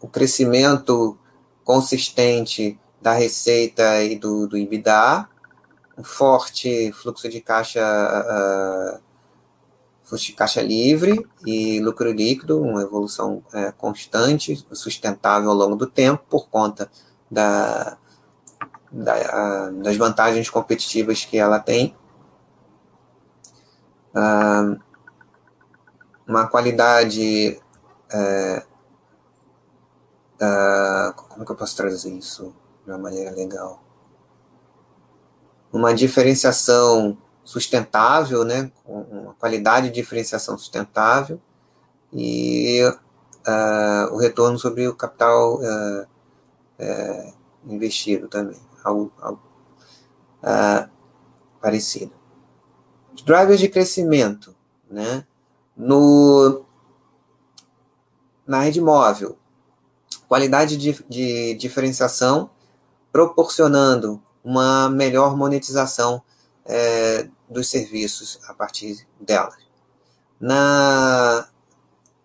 o crescimento consistente da receita e do, do um forte fluxo de caixa, uh, fluxo caixa livre e lucro líquido, uma evolução uh, constante, sustentável ao longo do tempo, por conta da, da, uh, das vantagens competitivas que ela tem. uma qualidade é, é, como que eu posso trazer isso de uma maneira legal? Uma diferenciação sustentável, né, com uma qualidade de diferenciação sustentável. E uh, o retorno sobre o capital uh, uh, investido também, algo, algo parecido. drivers de crescimento, né, no na rede móvel, qualidade de, de diferenciação, proporcionando uma melhor monetização é, dos serviços a partir dela. Na,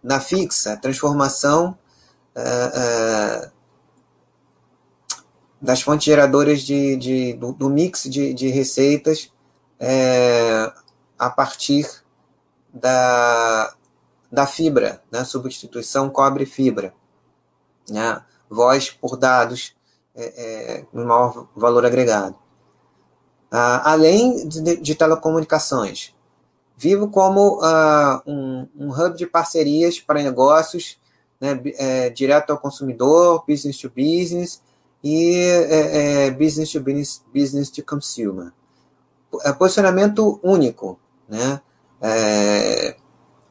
na fixa, transformação é, é, das fontes geradoras de, de do, do, mix de, de receitas é, a partir da, da fibra, né? substituição cobre-fibra, né? voz por dados é, é, maior valor agregado. Ah, além de, de, telecomunicações, vivo como ah, um, um, hub de parcerias para negócios né, é, direto ao consumidor, business to business e é, é, business to business, business to consumer. É, posicionamento único, né? É,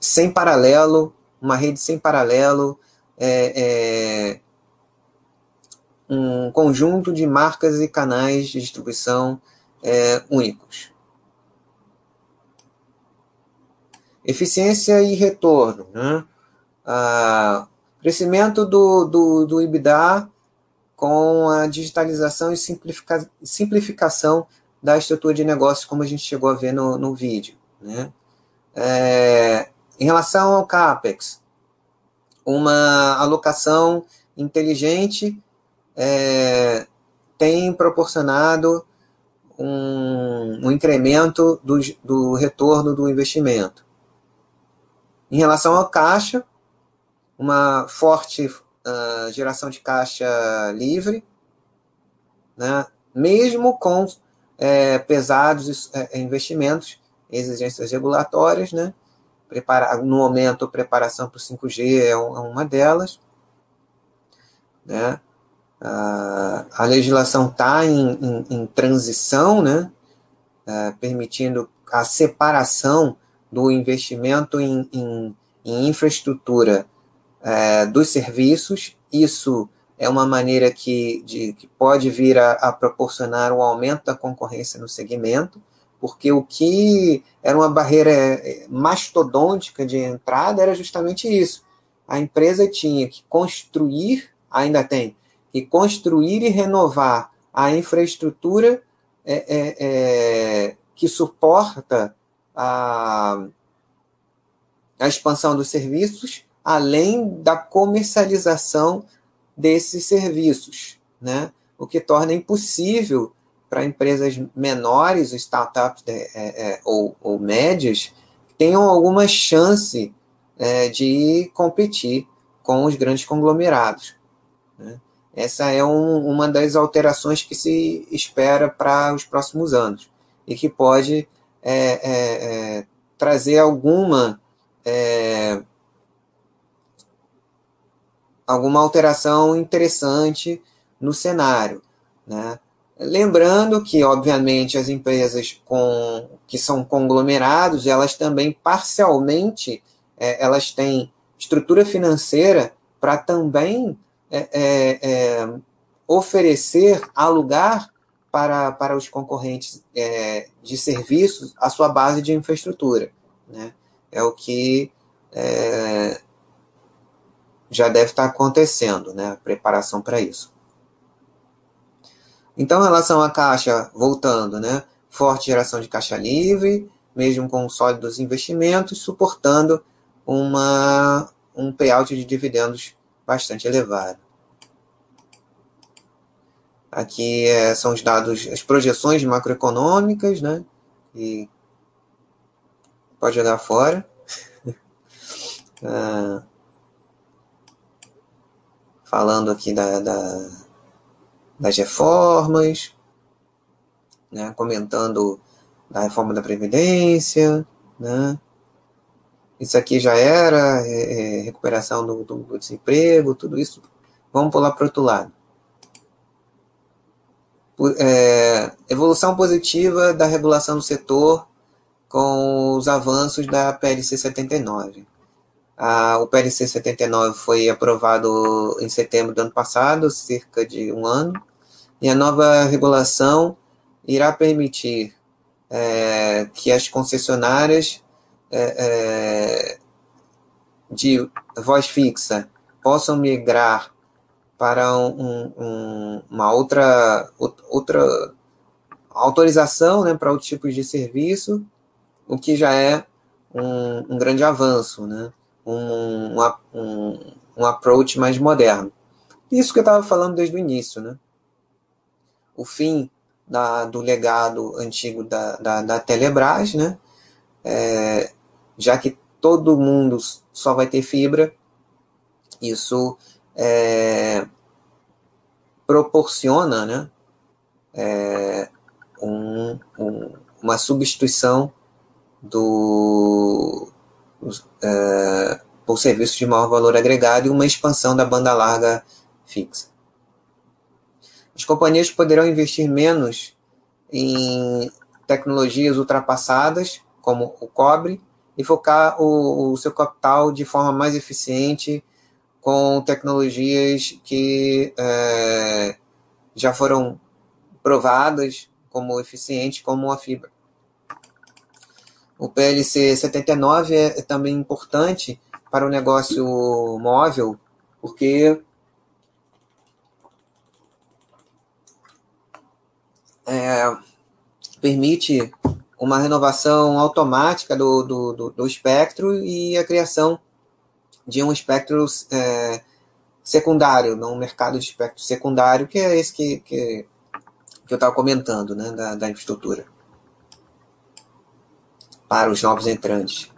sem paralelo, uma rede sem paralelo, é, um conjunto de marcas e canais de distribuição é, únicos. Eficiência e retorno. Né? Ah, crescimento do, do, do IBDA com a digitalização e simplifica, simplificação da estrutura de negócio, como a gente chegou a ver no, no vídeo. Né? É, em relação ao CAPEX, uma alocação inteligente é, tem proporcionado um, um incremento do, do, retorno do investimento. Em relação ao caixa, uma forte uh, geração de caixa livre, né, mesmo com é, pesados é, investimentos, exigências regulatórias, né, prepara, no momento, preparação para o 5G é, é, uma delas. Né? A legislação está em, em, em, transição, né? É, permitindo a separação do investimento em, em, infraestrutura é, dos serviços. Isso é uma maneira que, de, que pode vir a, a proporcionar um aumento da concorrência no segmento, porque o que era uma barreira é, mastodôntica de entrada era justamente isso. A empresa tinha que construir, ainda tem, que construir e renovar a infraestrutura é, é, é, que suporta a, a expansão dos serviços, além da comercialização desses serviços, né? o que torna impossível para empresas menores, startups de, é, é, ou, ou, médias, tenham alguma chance é, de competir com os grandes conglomerados. Essa é um, uma das alterações que se espera para os próximos anos e que pode é, é, é, trazer alguma alguma alteração interessante no cenário. Né? Lembrando que, obviamente, as empresas com, que são conglomerados, elas também parcialmente é, elas têm estrutura financeira para também é, é, é, oferecer, alugar para, para os concorrentes é, de serviços a sua base de infraestrutura. Né? É o que é, já deve estar acontecendo, né? preparação para isso. Então, em relação à caixa, voltando, né? forte geração de caixa livre, mesmo com sólidos investimentos, suportando uma, um payout de dividendos bastante elevado. Aqui é, são os dados, as projeções macroeconômicas, né? E pode jogar fora. ah, falando aqui da, da, das reformas, né? comentando da reforma da Previdência, né? Isso aqui já era é, é, recuperação do, do, desemprego, tudo isso. Vamos pular para o outro lado. É, evolução positiva da regulação do setor com os avanços da PLC 79. A, o PLC 79 foi aprovado em setembro do ano passado, cerca de um ano, e a nova regulação irá permitir é, que as concessionárias é, é, de voz fixa possam migrar para um, um, uma outra, outra autorização né, para outros tipos de serviço, o que já é um, um grande avanço, né? um, um, um approach mais moderno. Isso que eu estava falando desde o início. Né? O fim da, do legado antigo da, da, da Telebrás, né? É, já que todo mundo só vai ter fibra, isso é, proporciona né, é, um, um, uma substituição do, é, por serviços de maior valor agregado e uma expansão da banda larga fixa. As companhias poderão investir menos em tecnologias ultrapassadas, como o cobre, e focar o, o seu capital de forma mais eficiente com tecnologias que é, já foram provadas como eficientes, como a fibra. O PLC 79 é, é também importante para o negócio móvel, porque é, permite uma renovação automática do, do, do, do espectro e a criação de um espectro é, secundário, um mercado de espectro secundário, que é esse que, que, que eu estava comentando, né, da, da infraestrutura, para os novos entrantes.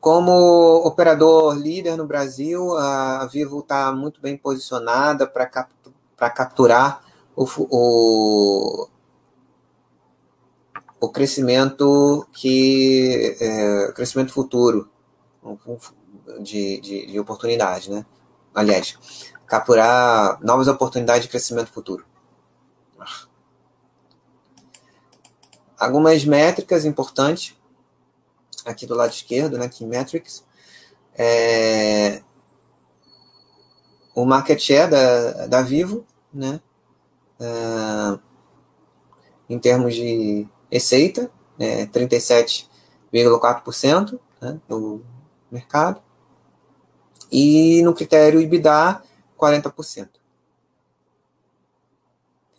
Como operador líder no Brasil, a Vivo está muito bem posicionada para cap capturar o, o, o crescimento que é, crescimento futuro de, de, de oportunidade, né? Aliás, capturar novas oportunidades de crescimento futuro. Algumas métricas importantes aqui do lado esquerdo, né? Key metrics. É, o market share da, da Vivo, né? Uh, em termos de receita, né, 37,4% né, do mercado. E no critério IBDA, 40%.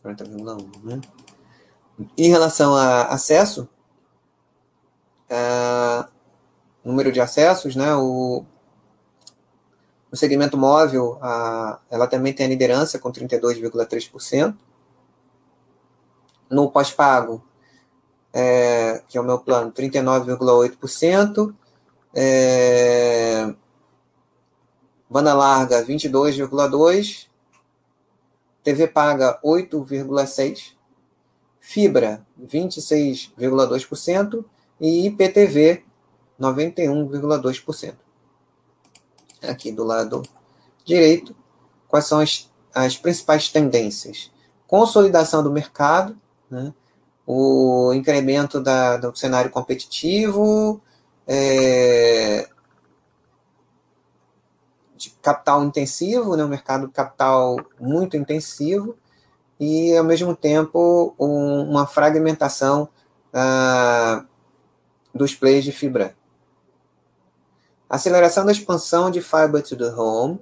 40,1%. Né? Em relação a acesso, número de acessos, né, o, no segmento móvel, a, ela também tem a liderança com 32,3%. No pós-pago, é, que é o meu plano, 39,8%. É, banda larga, 22,2%. TV paga, 8,6%. Fibra, 26,2%. E IPTV, 91,2% aqui do lado direito, quais são as, as principais tendências? Consolidação do mercado, né? O incremento da, do cenário competitivo, é, de capital intensivo, né? um mercado capital muito intensivo, e, ao mesmo tempo, um, uma fragmentação ah, dos players de fibra Aceleração da expansão de Fiber to the Home.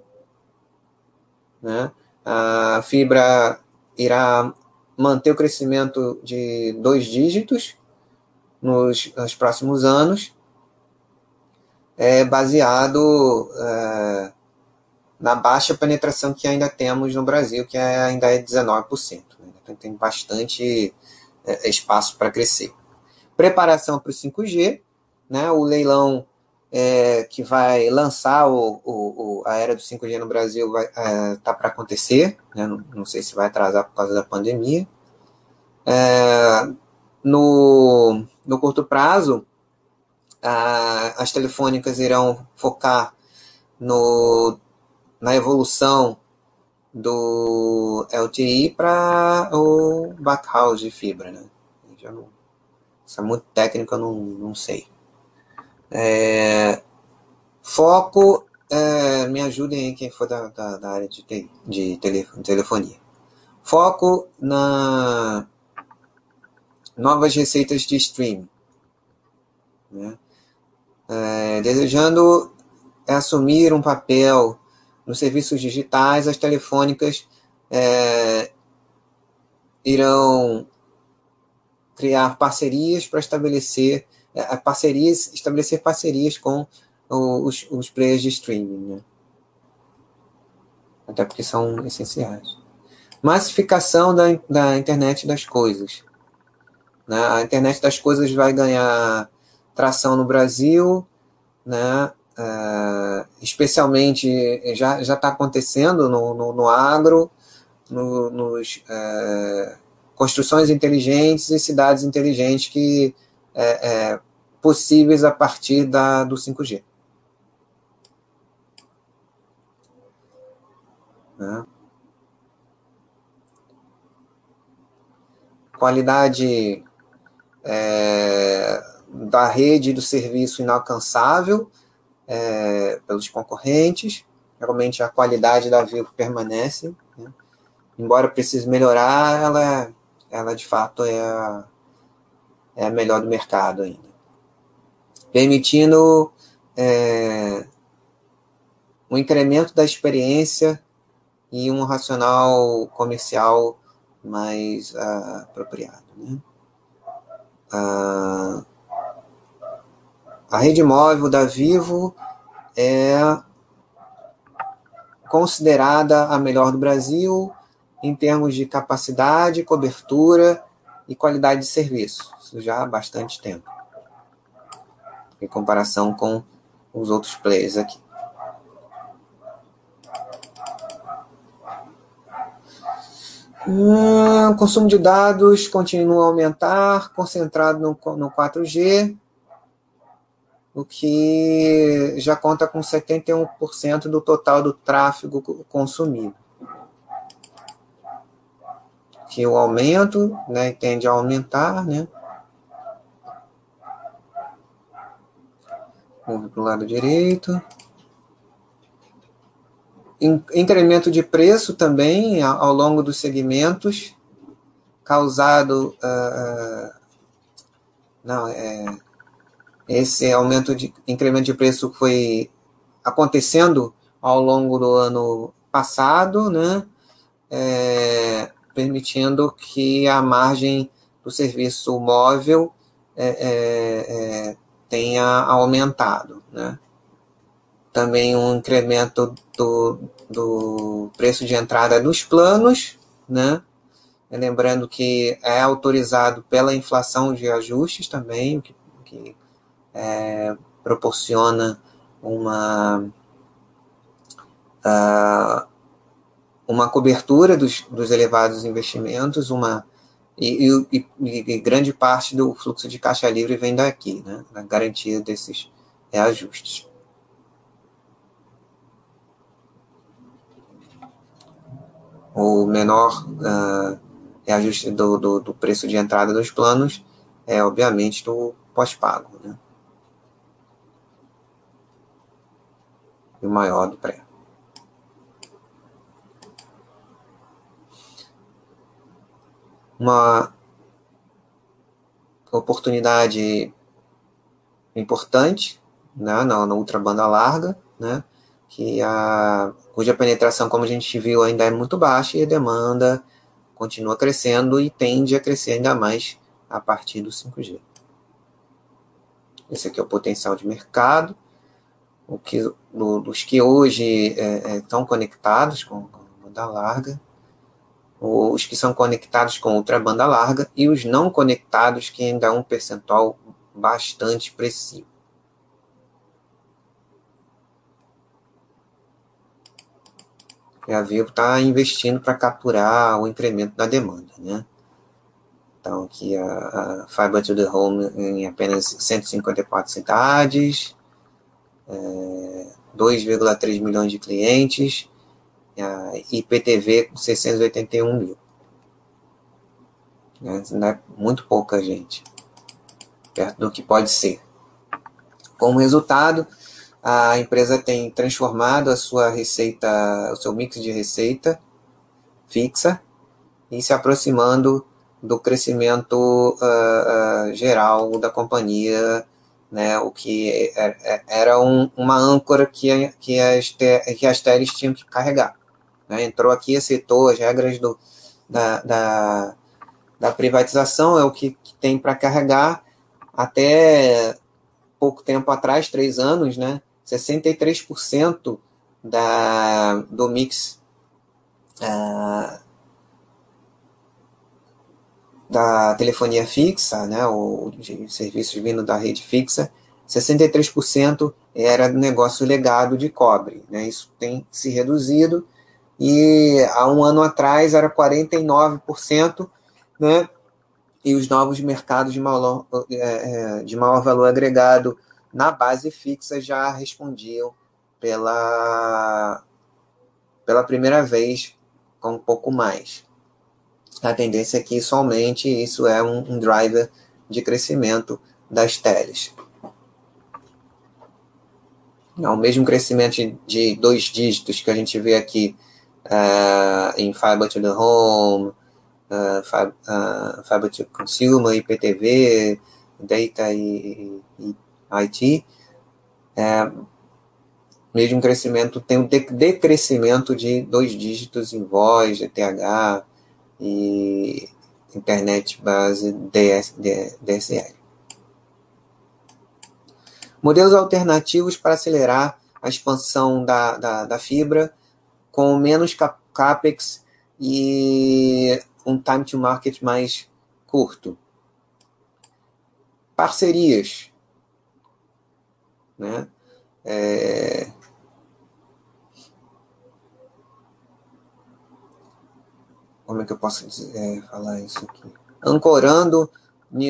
Né? A fibra irá manter o crescimento de dois dígitos nos, nos próximos anos, é baseado é, na baixa penetração que ainda temos no Brasil, que é, ainda é 19%. Né? Então tem bastante é, espaço para crescer. Preparação para o 5G, né? o leilão é, que vai lançar o, o, o, a era do 5G no Brasil está é, tá para acontecer, né? não, não, sei se vai atrasar por causa da pandemia. É, no, no curto prazo, a, as telefônicas irão focar no, na evolução do LTE para o backhaul de fibra. Né? Já não, isso é muito técnico, eu não, não sei. É, foco, é, me ajudem aí quem for da, da, da área de, te, de telefonia. Foco na novas receitas de streaming. Né? É, desejando assumir um papel nos serviços digitais, as telefônicas é, irão criar parcerias para estabelecer parcerias, estabelecer parcerias com os, os players de streaming, né? Até porque são essenciais. Massificação da, da internet das coisas. Né? A internet das coisas vai ganhar tração no Brasil, né? Uh, especialmente já está acontecendo no, no, no agro, no, nos uh, construções inteligentes e cidades inteligentes que é, é, possíveis a partir da, do 5G. Né? Qualidade é, da rede do serviço inalcançável é, pelos concorrentes. Realmente a qualidade da Vivo permanece. Né? Embora precise melhorar, ela, ela de fato é a, é a melhor do mercado ainda permitindo é, um incremento da experiência e um racional comercial mais uh, apropriado. Né? Uh, a rede móvel da Vivo é considerada a melhor do Brasil em termos de capacidade, cobertura e qualidade de serviço. Isso já há bastante tempo em comparação com os outros players aqui. Hum, consumo de dados continua a aumentar, concentrado no, no 4G, o que já conta com 71% do total do tráfego consumido. Que o aumento né, tende a aumentar, né? Vamos para o lado direito. incremento de preço também ao longo dos segmentos, causado. Uh, não, é, esse aumento de incremento de preço foi acontecendo ao longo do ano passado, né? É, permitindo que a margem do serviço móvel é, é, é tenha aumentado, né? Também um incremento do, do preço de entrada dos planos, né? Lembrando que é autorizado pela inflação de ajustes também, que, que é, proporciona uma, uh, uma cobertura dos, dos elevados investimentos, uma e, e, e, grande parte do fluxo de caixa livre vem daqui, né, na garantia desses reajustes. O menor uh, reajuste do, do, do, preço de entrada dos planos é, obviamente, do pós-pago. Né? E o maior do pré. Uma oportunidade importante né, na, na ultrabanda larga, né, que a, cuja penetração, como a gente viu, ainda é muito baixa e a demanda continua crescendo e tende a crescer ainda mais a partir do 5G. Esse aqui é o potencial de mercado, o que, do, dos que hoje é, é, estão conectados com, com banda larga, os que são conectados com outra banda larga e os não conectados, que ainda é um percentual bastante expressivo. E a Vivo está investindo para capturar o incremento da demanda, né? Então, aqui a, a Fiber to the Home em apenas 154 cidades, é, 2,3 milhões de clientes, a IPTV com 681 mil. Né? É muito pouca gente, perto do que pode ser. Como resultado, a empresa tem transformado a sua receita, o seu mix de receita fixa e se aproximando do crescimento uh, uh, geral da companhia, né, o que é, é, era um, uma âncora que, que, as, que as teles tinham que carregar. Né? Entrou aqui, aceitou as regras do, da, da, da privatização, é o que, que tem para carregar. Até pouco tempo atrás, três anos, né, 63% da, do mix uh, da telefonia fixa, né, ou de serviços vindo da rede fixa, 63% era negócio legado de cobre. Né, isso tem se reduzido e há um ano atrás era 49%, né, e os novos mercados de maior, é, é, de maior valor agregado na base fixa já respondiam pela, pela primeira vez com um pouco mais. A tendência é que isso isso é um, um driver de crescimento das teles. É o mesmo crescimento de dois dígitos que a gente vê aqui uh, em Fiber to the Home, uh, Fiber, to Consumer, IPTV, Data e, e IT, é, mesmo crescimento, tem um decrescimento de dois dígitos em voz, GTH e internet base DS, DSL. Modelos alternativos para acelerar a expansão da, da, da fibra com menos capex e um time to market mais curto. Parcerias né? É... Como é que eu posso dizer, é, falar isso aqui? Ancorando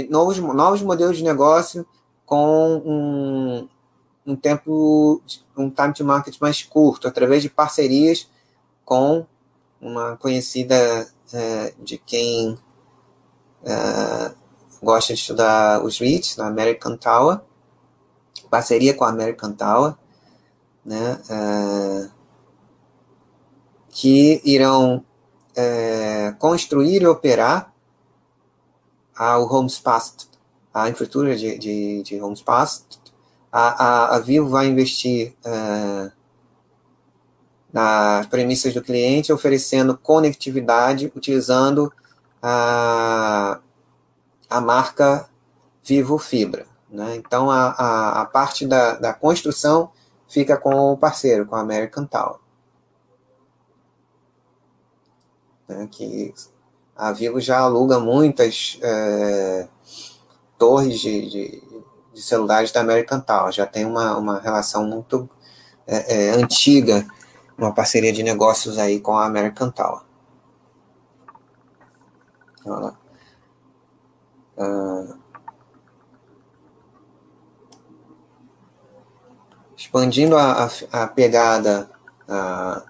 novos, novos modelos de negócio com um, um tempo, um time to market mais curto, através de parcerias com uma conhecida é, de quem é, gosta de estudar os REITs, na American Tower, parceria com a American Tower, né? Uh, que irão é, construir e operar a, o Homes Passed, a infraestrutura de, de, de Homes Passed. A, a, a Vivo vai investir é, nas premissas do cliente, oferecendo conectividade, utilizando a, a marca Vivo Fibra. Né? Então, a, a, a parte da, da construção fica com o parceiro, com a American Tower. né, que a Vivo já aluga muitas é, torres de, de, de, celulares da American Tower, já tem uma, uma relação muito é, é, antiga, uma parceria de negócios aí com a American Tower. Uh, expandindo a, a, a pegada uh,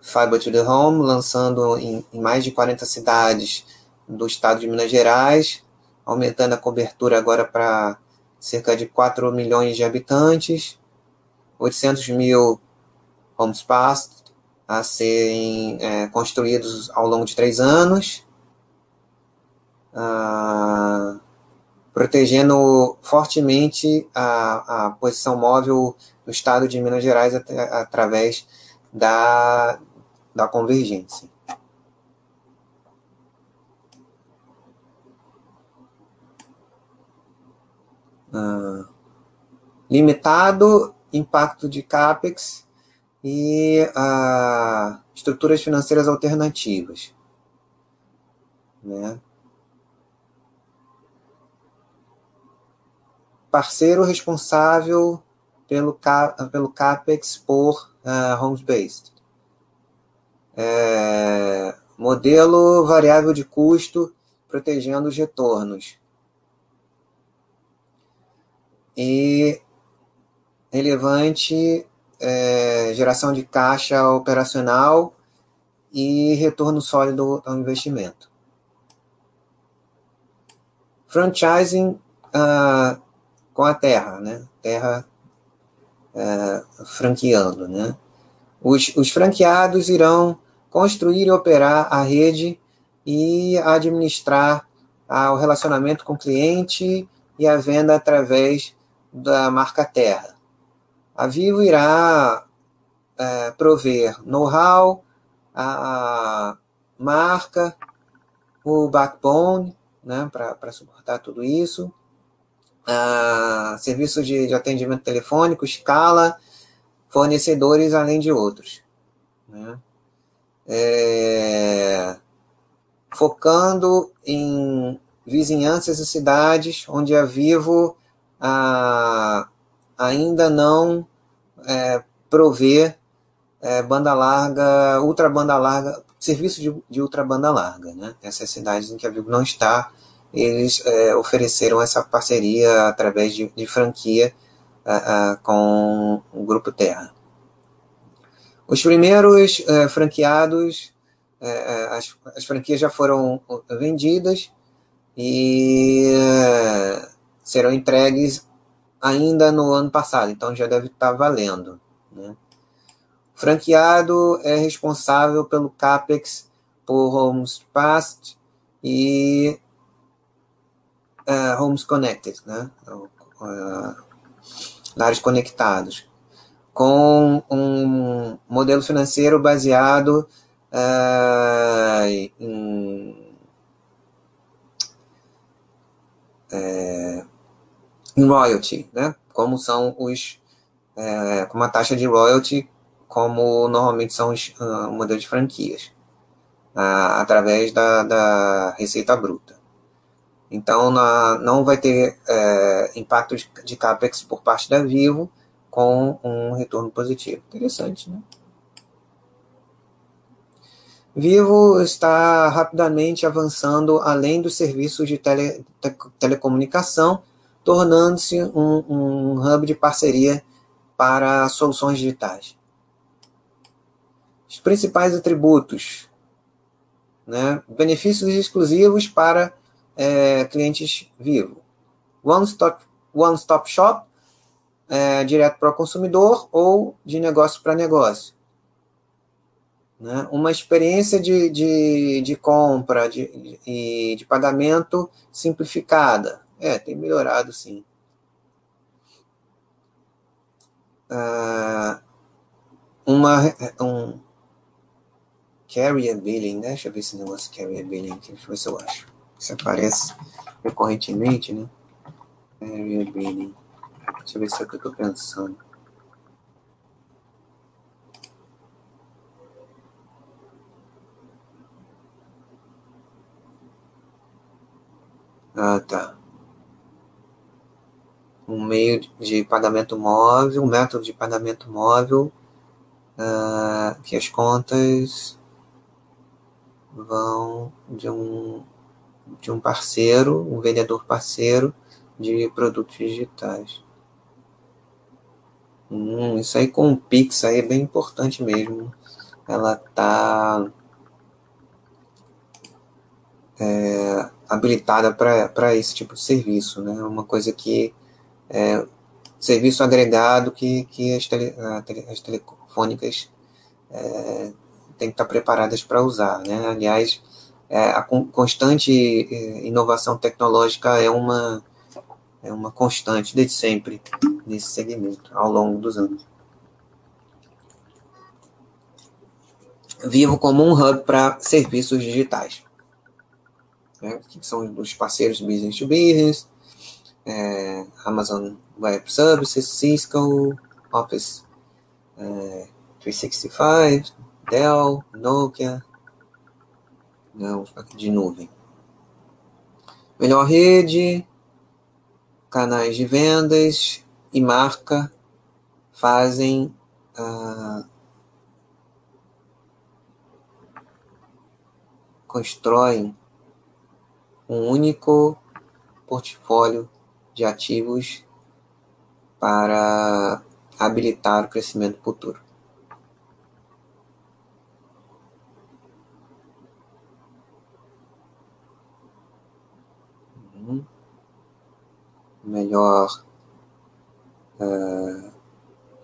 Fiber to the Home, lançando em, em, mais de 40 cidades do estado de Minas Gerais, aumentando a cobertura agora para cerca de 4 milhões de habitantes, 800 mil homes passed a serem é, construídos ao longo de três anos, ah, protegendo fortemente a, a posição móvel do estado de Minas Gerais at através da, da convergência. Ah, limitado impacto de CAPEX e ah, estruturas financeiras alternativas. Né? Parceiro responsável pelo, pelo CAPEX por uh, Homes Based é, modelo variável de custo protegendo os retornos. E relevante é, geração de caixa operacional e retorno sólido ao investimento. Franchising uh, com a terra, né? Terra uh, franqueando, né? Os, os franqueados irão construir e operar a rede e administrar ah, o relacionamento com o cliente e a venda através da marca Terra. A Vivo irá é, prover know-how, a, a, marca, o backbone, né, para suportar tudo isso, ah, serviços de, de atendimento telefônico, escala, fornecedores, além de outros. Né é, focando em vizinhanças e cidades onde a Vivo a, ainda não é, provê é, banda larga, ultra banda larga, serviço de, de ultra banda larga. Né? Essas cidades em que a Vivo não está, eles é, ofereceram essa parceria através de, de franquia com o Grupo Terra. Os primeiros é, franqueados, é, as, as, franquias já foram vendidas e é, serão entregues ainda no ano passado, então já deve estar valendo. Né? O franqueado é responsável pelo CAPEX por Homes Passed e uh, Homes Connected, né? Uh, lares conectados com um modelo financeiro baseado uh, em, é, em royalty, né? Como são os é, com uma taxa de royalty, como normalmente são os uh, modelos de franquias, uh, através da, da receita bruta. Então, na, não vai ter é, impacto de, de capex por parte da Vivo, com um retorno positivo. Interessante, né? Vivo está rapidamente avançando além dos serviços de tele, te, telecomunicação, tornando-se um, um hub de parceria para soluções digitais. Os principais atributos, né? benefícios exclusivos para é, clientes Vivo. One Stop, One Stop Shop é, direto para o consumidor ou de negócio para negócio. Né? Uma experiência de, de, de compra e de, de pagamento simplificada. É, tem melhorado sim. Uh, uma, um carrier billing, né? Deixa eu ver esse negócio carrier billing aqui, deixa eu ver se eu acho. Isso aparece recorrentemente, né? Carrier billing. Deixa eu ver se é o que eu estou pensando. Ah, tá. Um meio de pagamento móvel, um método de pagamento móvel, uh, que as contas vão de um, de um parceiro, um vendedor parceiro de produtos digitais. Hum, isso aí com o Pix aí é bem importante mesmo. Ela tá é, habilitada para esse tipo de serviço, né? Uma coisa que é serviço agregado que, que as, tele, as telefônicas é, têm que estar preparadas para usar, né? Aliás, é, a constante é, inovação tecnológica é uma é uma constante desde sempre nesse segmento ao longo dos anos. Vivo como um hub para serviços digitais né, que são os parceiros business to business, é, Amazon Web Services, Cisco, Office é, 365, Dell, Nokia, não, de nuvem. Melhor rede, canais de vendas e marca fazem ah, constroem um único portfólio de ativos para habilitar o crescimento futuro. Uhum. Melhor uh,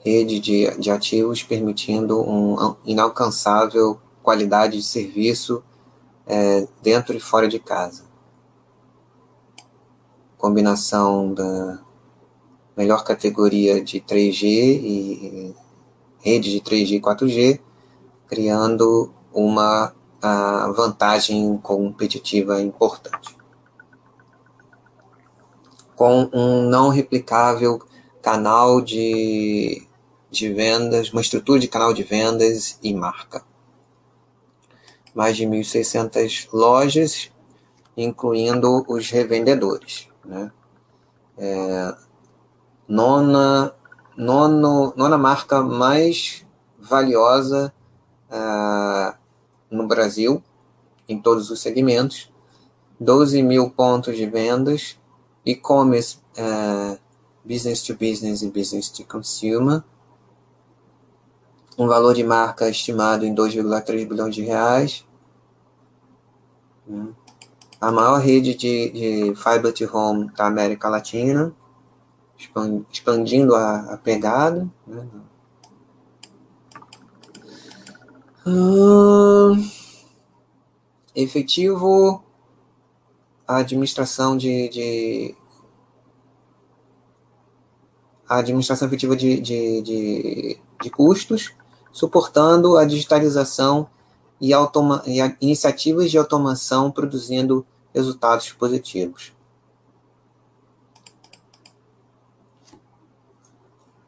rede de, de ativos permitindo uma inalcançável qualidade de serviço uh, dentro e fora de casa combinação da melhor categoria de 3G e rede de 3G e 4G, criando uma vantagem competitiva importante. Com um não replicável canal de, de vendas, uma estrutura de canal de vendas e marca. Mais de 1.600 lojas, incluindo os revendedores né? É, nona, nono, nona marca mais valiosa uh, no Brasil, em todos os segmentos, 12 mil pontos de vendas, e-commerce, uh, business to business e business to consumer, um valor de marca estimado em 2,3 bilhões de reais. Né? A maior rede de, de Fiber to Home da América Latina, expandindo a, a pegada. Né? Hum, efetivo a administração de, de a administração efetiva de, de, de, de custos, suportando a digitalização e, automa e iniciativas de automação produzindo resultados positivos.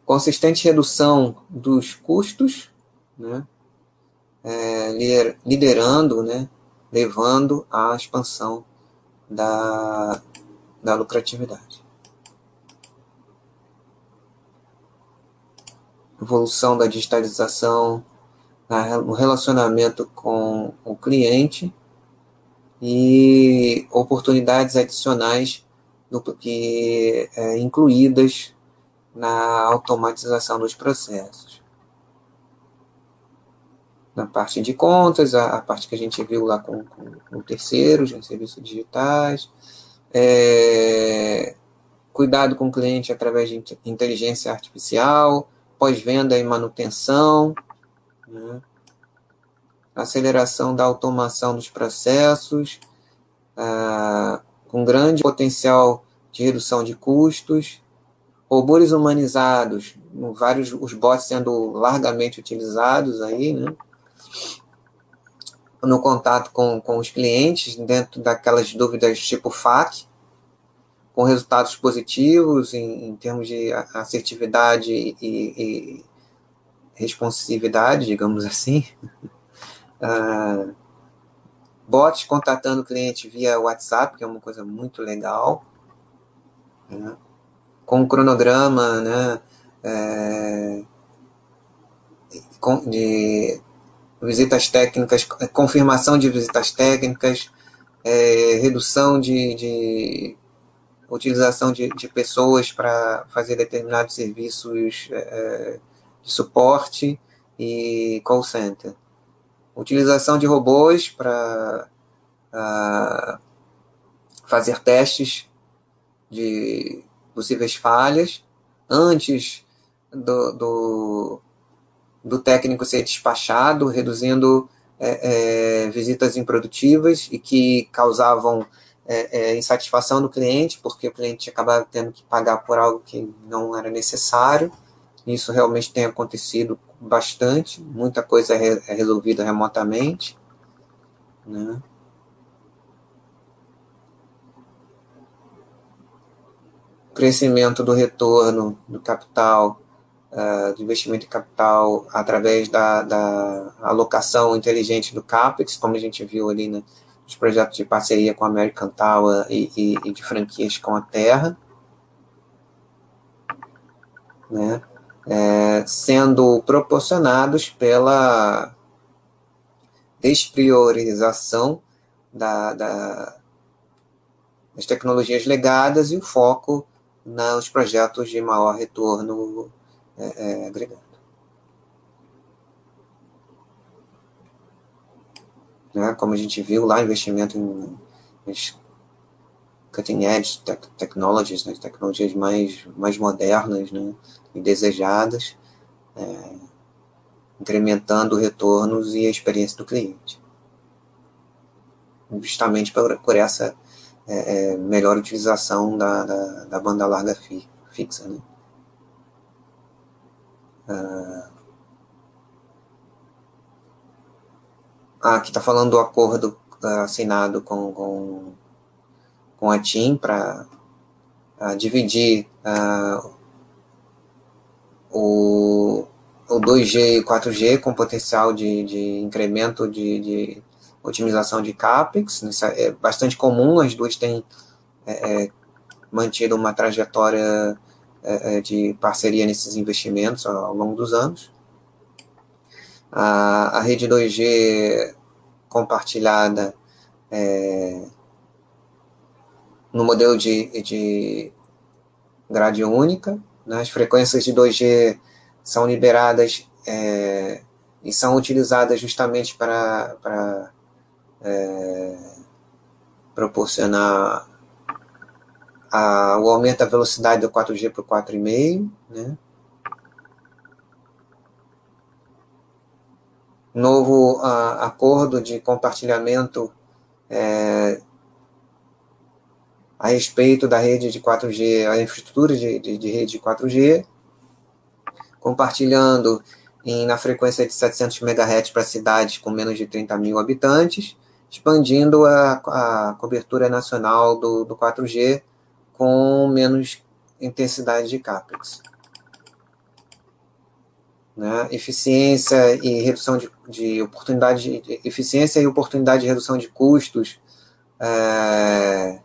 Consistente redução dos custos, né, é, liderando, né, levando à expansão da, da lucratividade. Evolução da digitalização, o relacionamento com o cliente e oportunidades adicionais do, que é, incluídas na automatização dos processos. Na parte de contas, a, a parte que a gente viu lá com, com, com terceiros, serviços digitais, é, cuidado com o cliente através de inteligência artificial, pós-venda e manutenção, né? Aceleração da automação dos processos, ah, com grande potencial de redução de custos, robôs humanizados, vários os bots sendo largamente utilizados aí, né? no contato com, com os clientes, dentro daquelas dúvidas tipo FAQ, com resultados positivos em, em termos de assertividade e, e responsividade, digamos assim. Uh, bots contatando o cliente via WhatsApp, que é uma coisa muito legal. Né? Com cronograma, né? É, de visitas técnicas, confirmação de visitas técnicas, é, redução de, de utilização de, de pessoas para fazer determinados serviços é, de suporte e call center. Utilização de robôs para uh, fazer testes de possíveis falhas antes do, do, do técnico ser despachado, reduzindo é, é, visitas improdutivas e que causavam é, é, insatisfação do cliente, porque o cliente acabava tendo que pagar por algo que não era necessário. Isso realmente tem acontecido bastante, muita coisa é, é resolvida remotamente. Né? crescimento do retorno do capital, uh, do investimento em capital através da, da, alocação inteligente do CAPEX, como a gente viu ali né, nos projetos de parceria com a American Tower e, e, e de franquias com a Terra. Né? É, sendo proporcionados pela despriorização da, da, das tecnologias legadas e o foco nos projetos de maior retorno é, é, agregado. Né? Como a gente viu lá, investimento em, em cutting edge technologies, né? tecnologias mais, mais modernas, né? e desejadas, é, incrementando retornos e a experiência do cliente. Justamente por, por essa é, é, melhor utilização da, da, da, banda larga fi, fixa. Né? Ah, ah aqui está falando do acordo ah, assinado com, com, com a TIM para uh, dividir uh, o, o 2G e 4G com potencial de, de incremento de, de otimização de CAPEX. Isso é bastante comum, as duas têm é, é mantido uma trajetória é, é, de parceria nesses investimentos ao, ao longo dos anos. A, a rede 2G compartilhada é, no modelo de, de grade única, né? As frequências de 2G são liberadas é, e são utilizadas justamente para, é, proporcionar a, o aumento da velocidade do 4G para o 4,5, né? Novo a, acordo de compartilhamento é, a respeito da rede de 4G, a infraestrutura de, de, de rede de 4G, compartilhando em, na frequência de 700 MHz para cidades com menos de 30 mil habitantes, expandindo a, a cobertura nacional do, do 4G com menos intensidade de CAPEX. Né? Eficiência e redução de, de oportunidade, de, eficiência e oportunidade de redução de custos, é,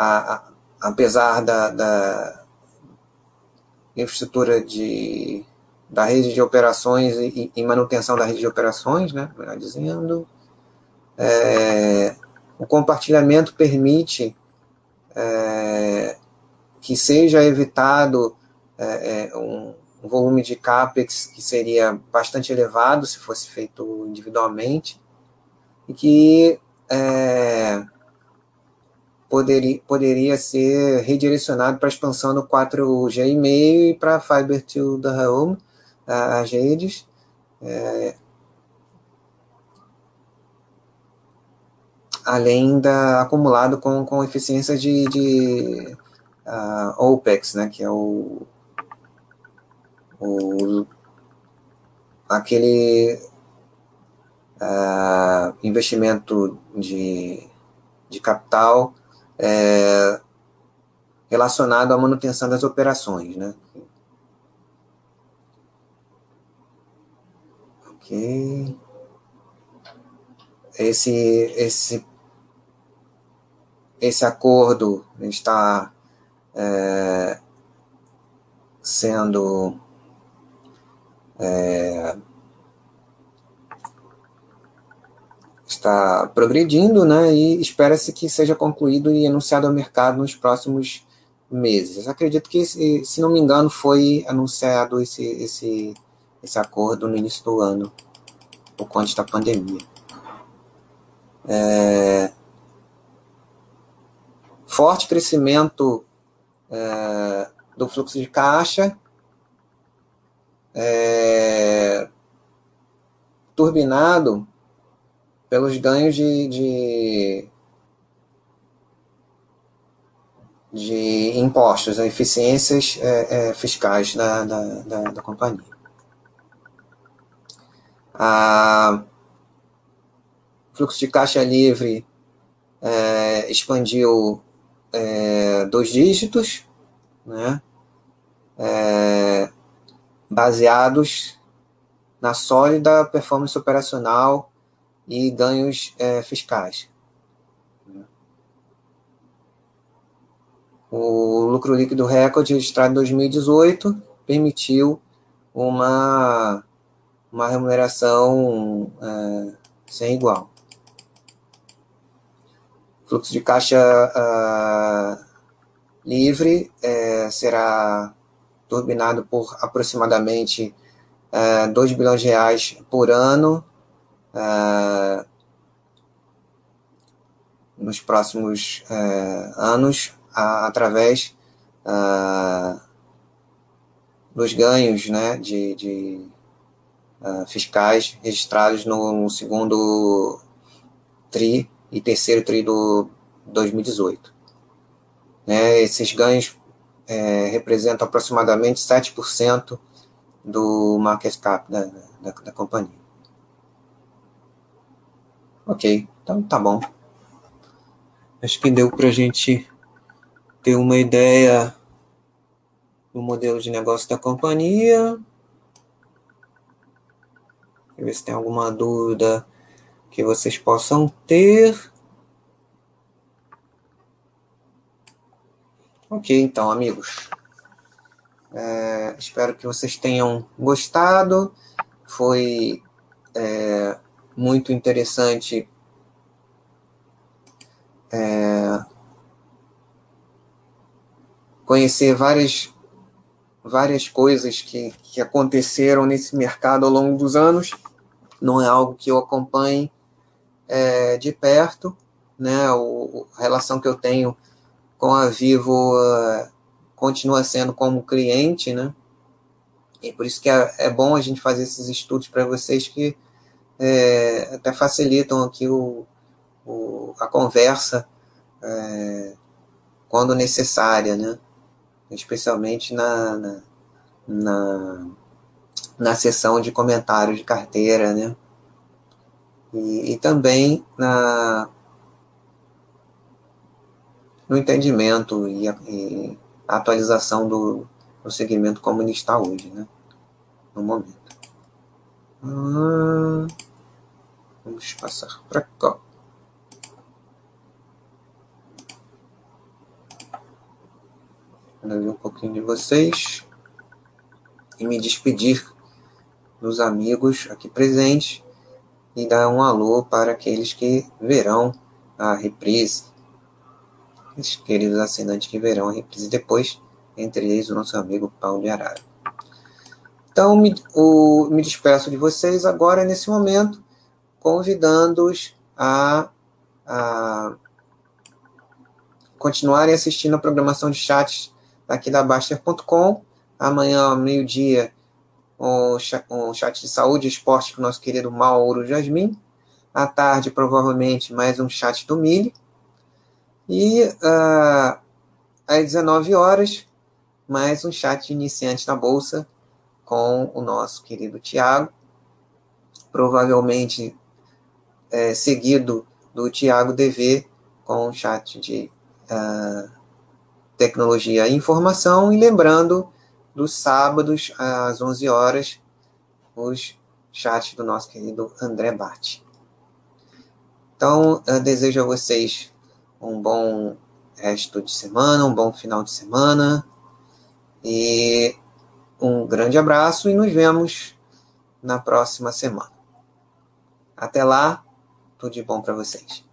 a, a, apesar da, da, infraestrutura de, da rede de operações e, e, manutenção da rede de operações, né, melhor dizendo, é, o compartilhamento permite é, que seja evitado é, é um, um, volume de CAPEX que seria bastante elevado se fosse feito individualmente, e que é, poderia, poderia ser redirecionado para a expansão do 4G e meio e para Fiber to the Home, as redes, é, além da acumulado com, com eficiência de, de uh, OPEX, né, que é o, o aquele uh, investimento de, de capital é, relacionado à manutenção das operações, né? Ok. Esse, esse, esse acordo está é, sendo é, está progredindo, né? E espera-se que seja concluído e anunciado ao mercado nos próximos meses. Acredito que, se não me engano, foi anunciado esse, esse, esse acordo no início do ano, por conta da pandemia. É, forte crescimento é, do fluxo de caixa, é, turbinado pelos ganhos de, de, de impostos, eficiências é, é, fiscais da, da, da, da companhia. A fluxo de caixa livre é, expandiu é, dois dígitos, né, é, baseados na sólida performance operacional e ganhos é, fiscais. O lucro líquido recorde registrado em 2018 permitiu uma, uma remuneração é, sem igual. Fluxo de caixa uh, livre é, será turbinado por aproximadamente é, 2 bilhões de reais por ano uh, nos próximos uh, anos a, através dos ganhos né, de, de fiscais registrados no, no segundo TRI e terceiro TRI do 2018. Né, esses ganhos é, representam aproximadamente 7% do market cap da, da, da companhia. Ok, então tá bom. Acho que deu para a gente ter uma ideia do modelo de negócio da companhia. Deixa ver se tem alguma dúvida que vocês possam ter. Ok, então, amigos. É, espero que vocês tenham gostado. Foi é, muito interessante é, conhecer várias, várias coisas que, que aconteceram nesse mercado ao longo dos anos. Não é algo que eu acompanhe é, de perto, né? O, a relação que eu tenho com a Vivo uh, continua sendo como cliente, né? E por isso que é, é bom a gente fazer esses estudos para vocês que é, até facilitam aqui o, o a conversa é, quando necessária, né? Especialmente na, na, na, na sessão de comentários de carteira, né? E, e também na, no entendimento e, e atualização do, do segmento está hoje, né? No momento. Ah, vamos passar para cá. Vou ver um pouquinho de vocês e me despedir dos amigos aqui presentes e dar um alô para aqueles que verão a reprise os queridos assinantes que verão a reprise depois, entre eles o nosso amigo Paulo de Arara. Então, me, o, me despeço de vocês agora, nesse momento, convidando-os a, a continuarem assistindo a programação de chats aqui da Baster.com. Amanhã, ao meio-dia, um, um chat de saúde e esporte com o nosso querido Mauro Jasmin. À tarde, provavelmente, mais um chat do Mili. E uh, às 19 horas, mais um chat de iniciante na Bolsa com o nosso querido Tiago. Provavelmente é, seguido do Tiago DV com o chat de uh, tecnologia e informação. E lembrando, dos sábados às 11 horas, os chats do nosso querido André Bart. Então, desejo a vocês um bom resto de semana, um bom final de semana e um grande abraço e nos vemos na próxima semana. Até lá, tudo de bom para vocês.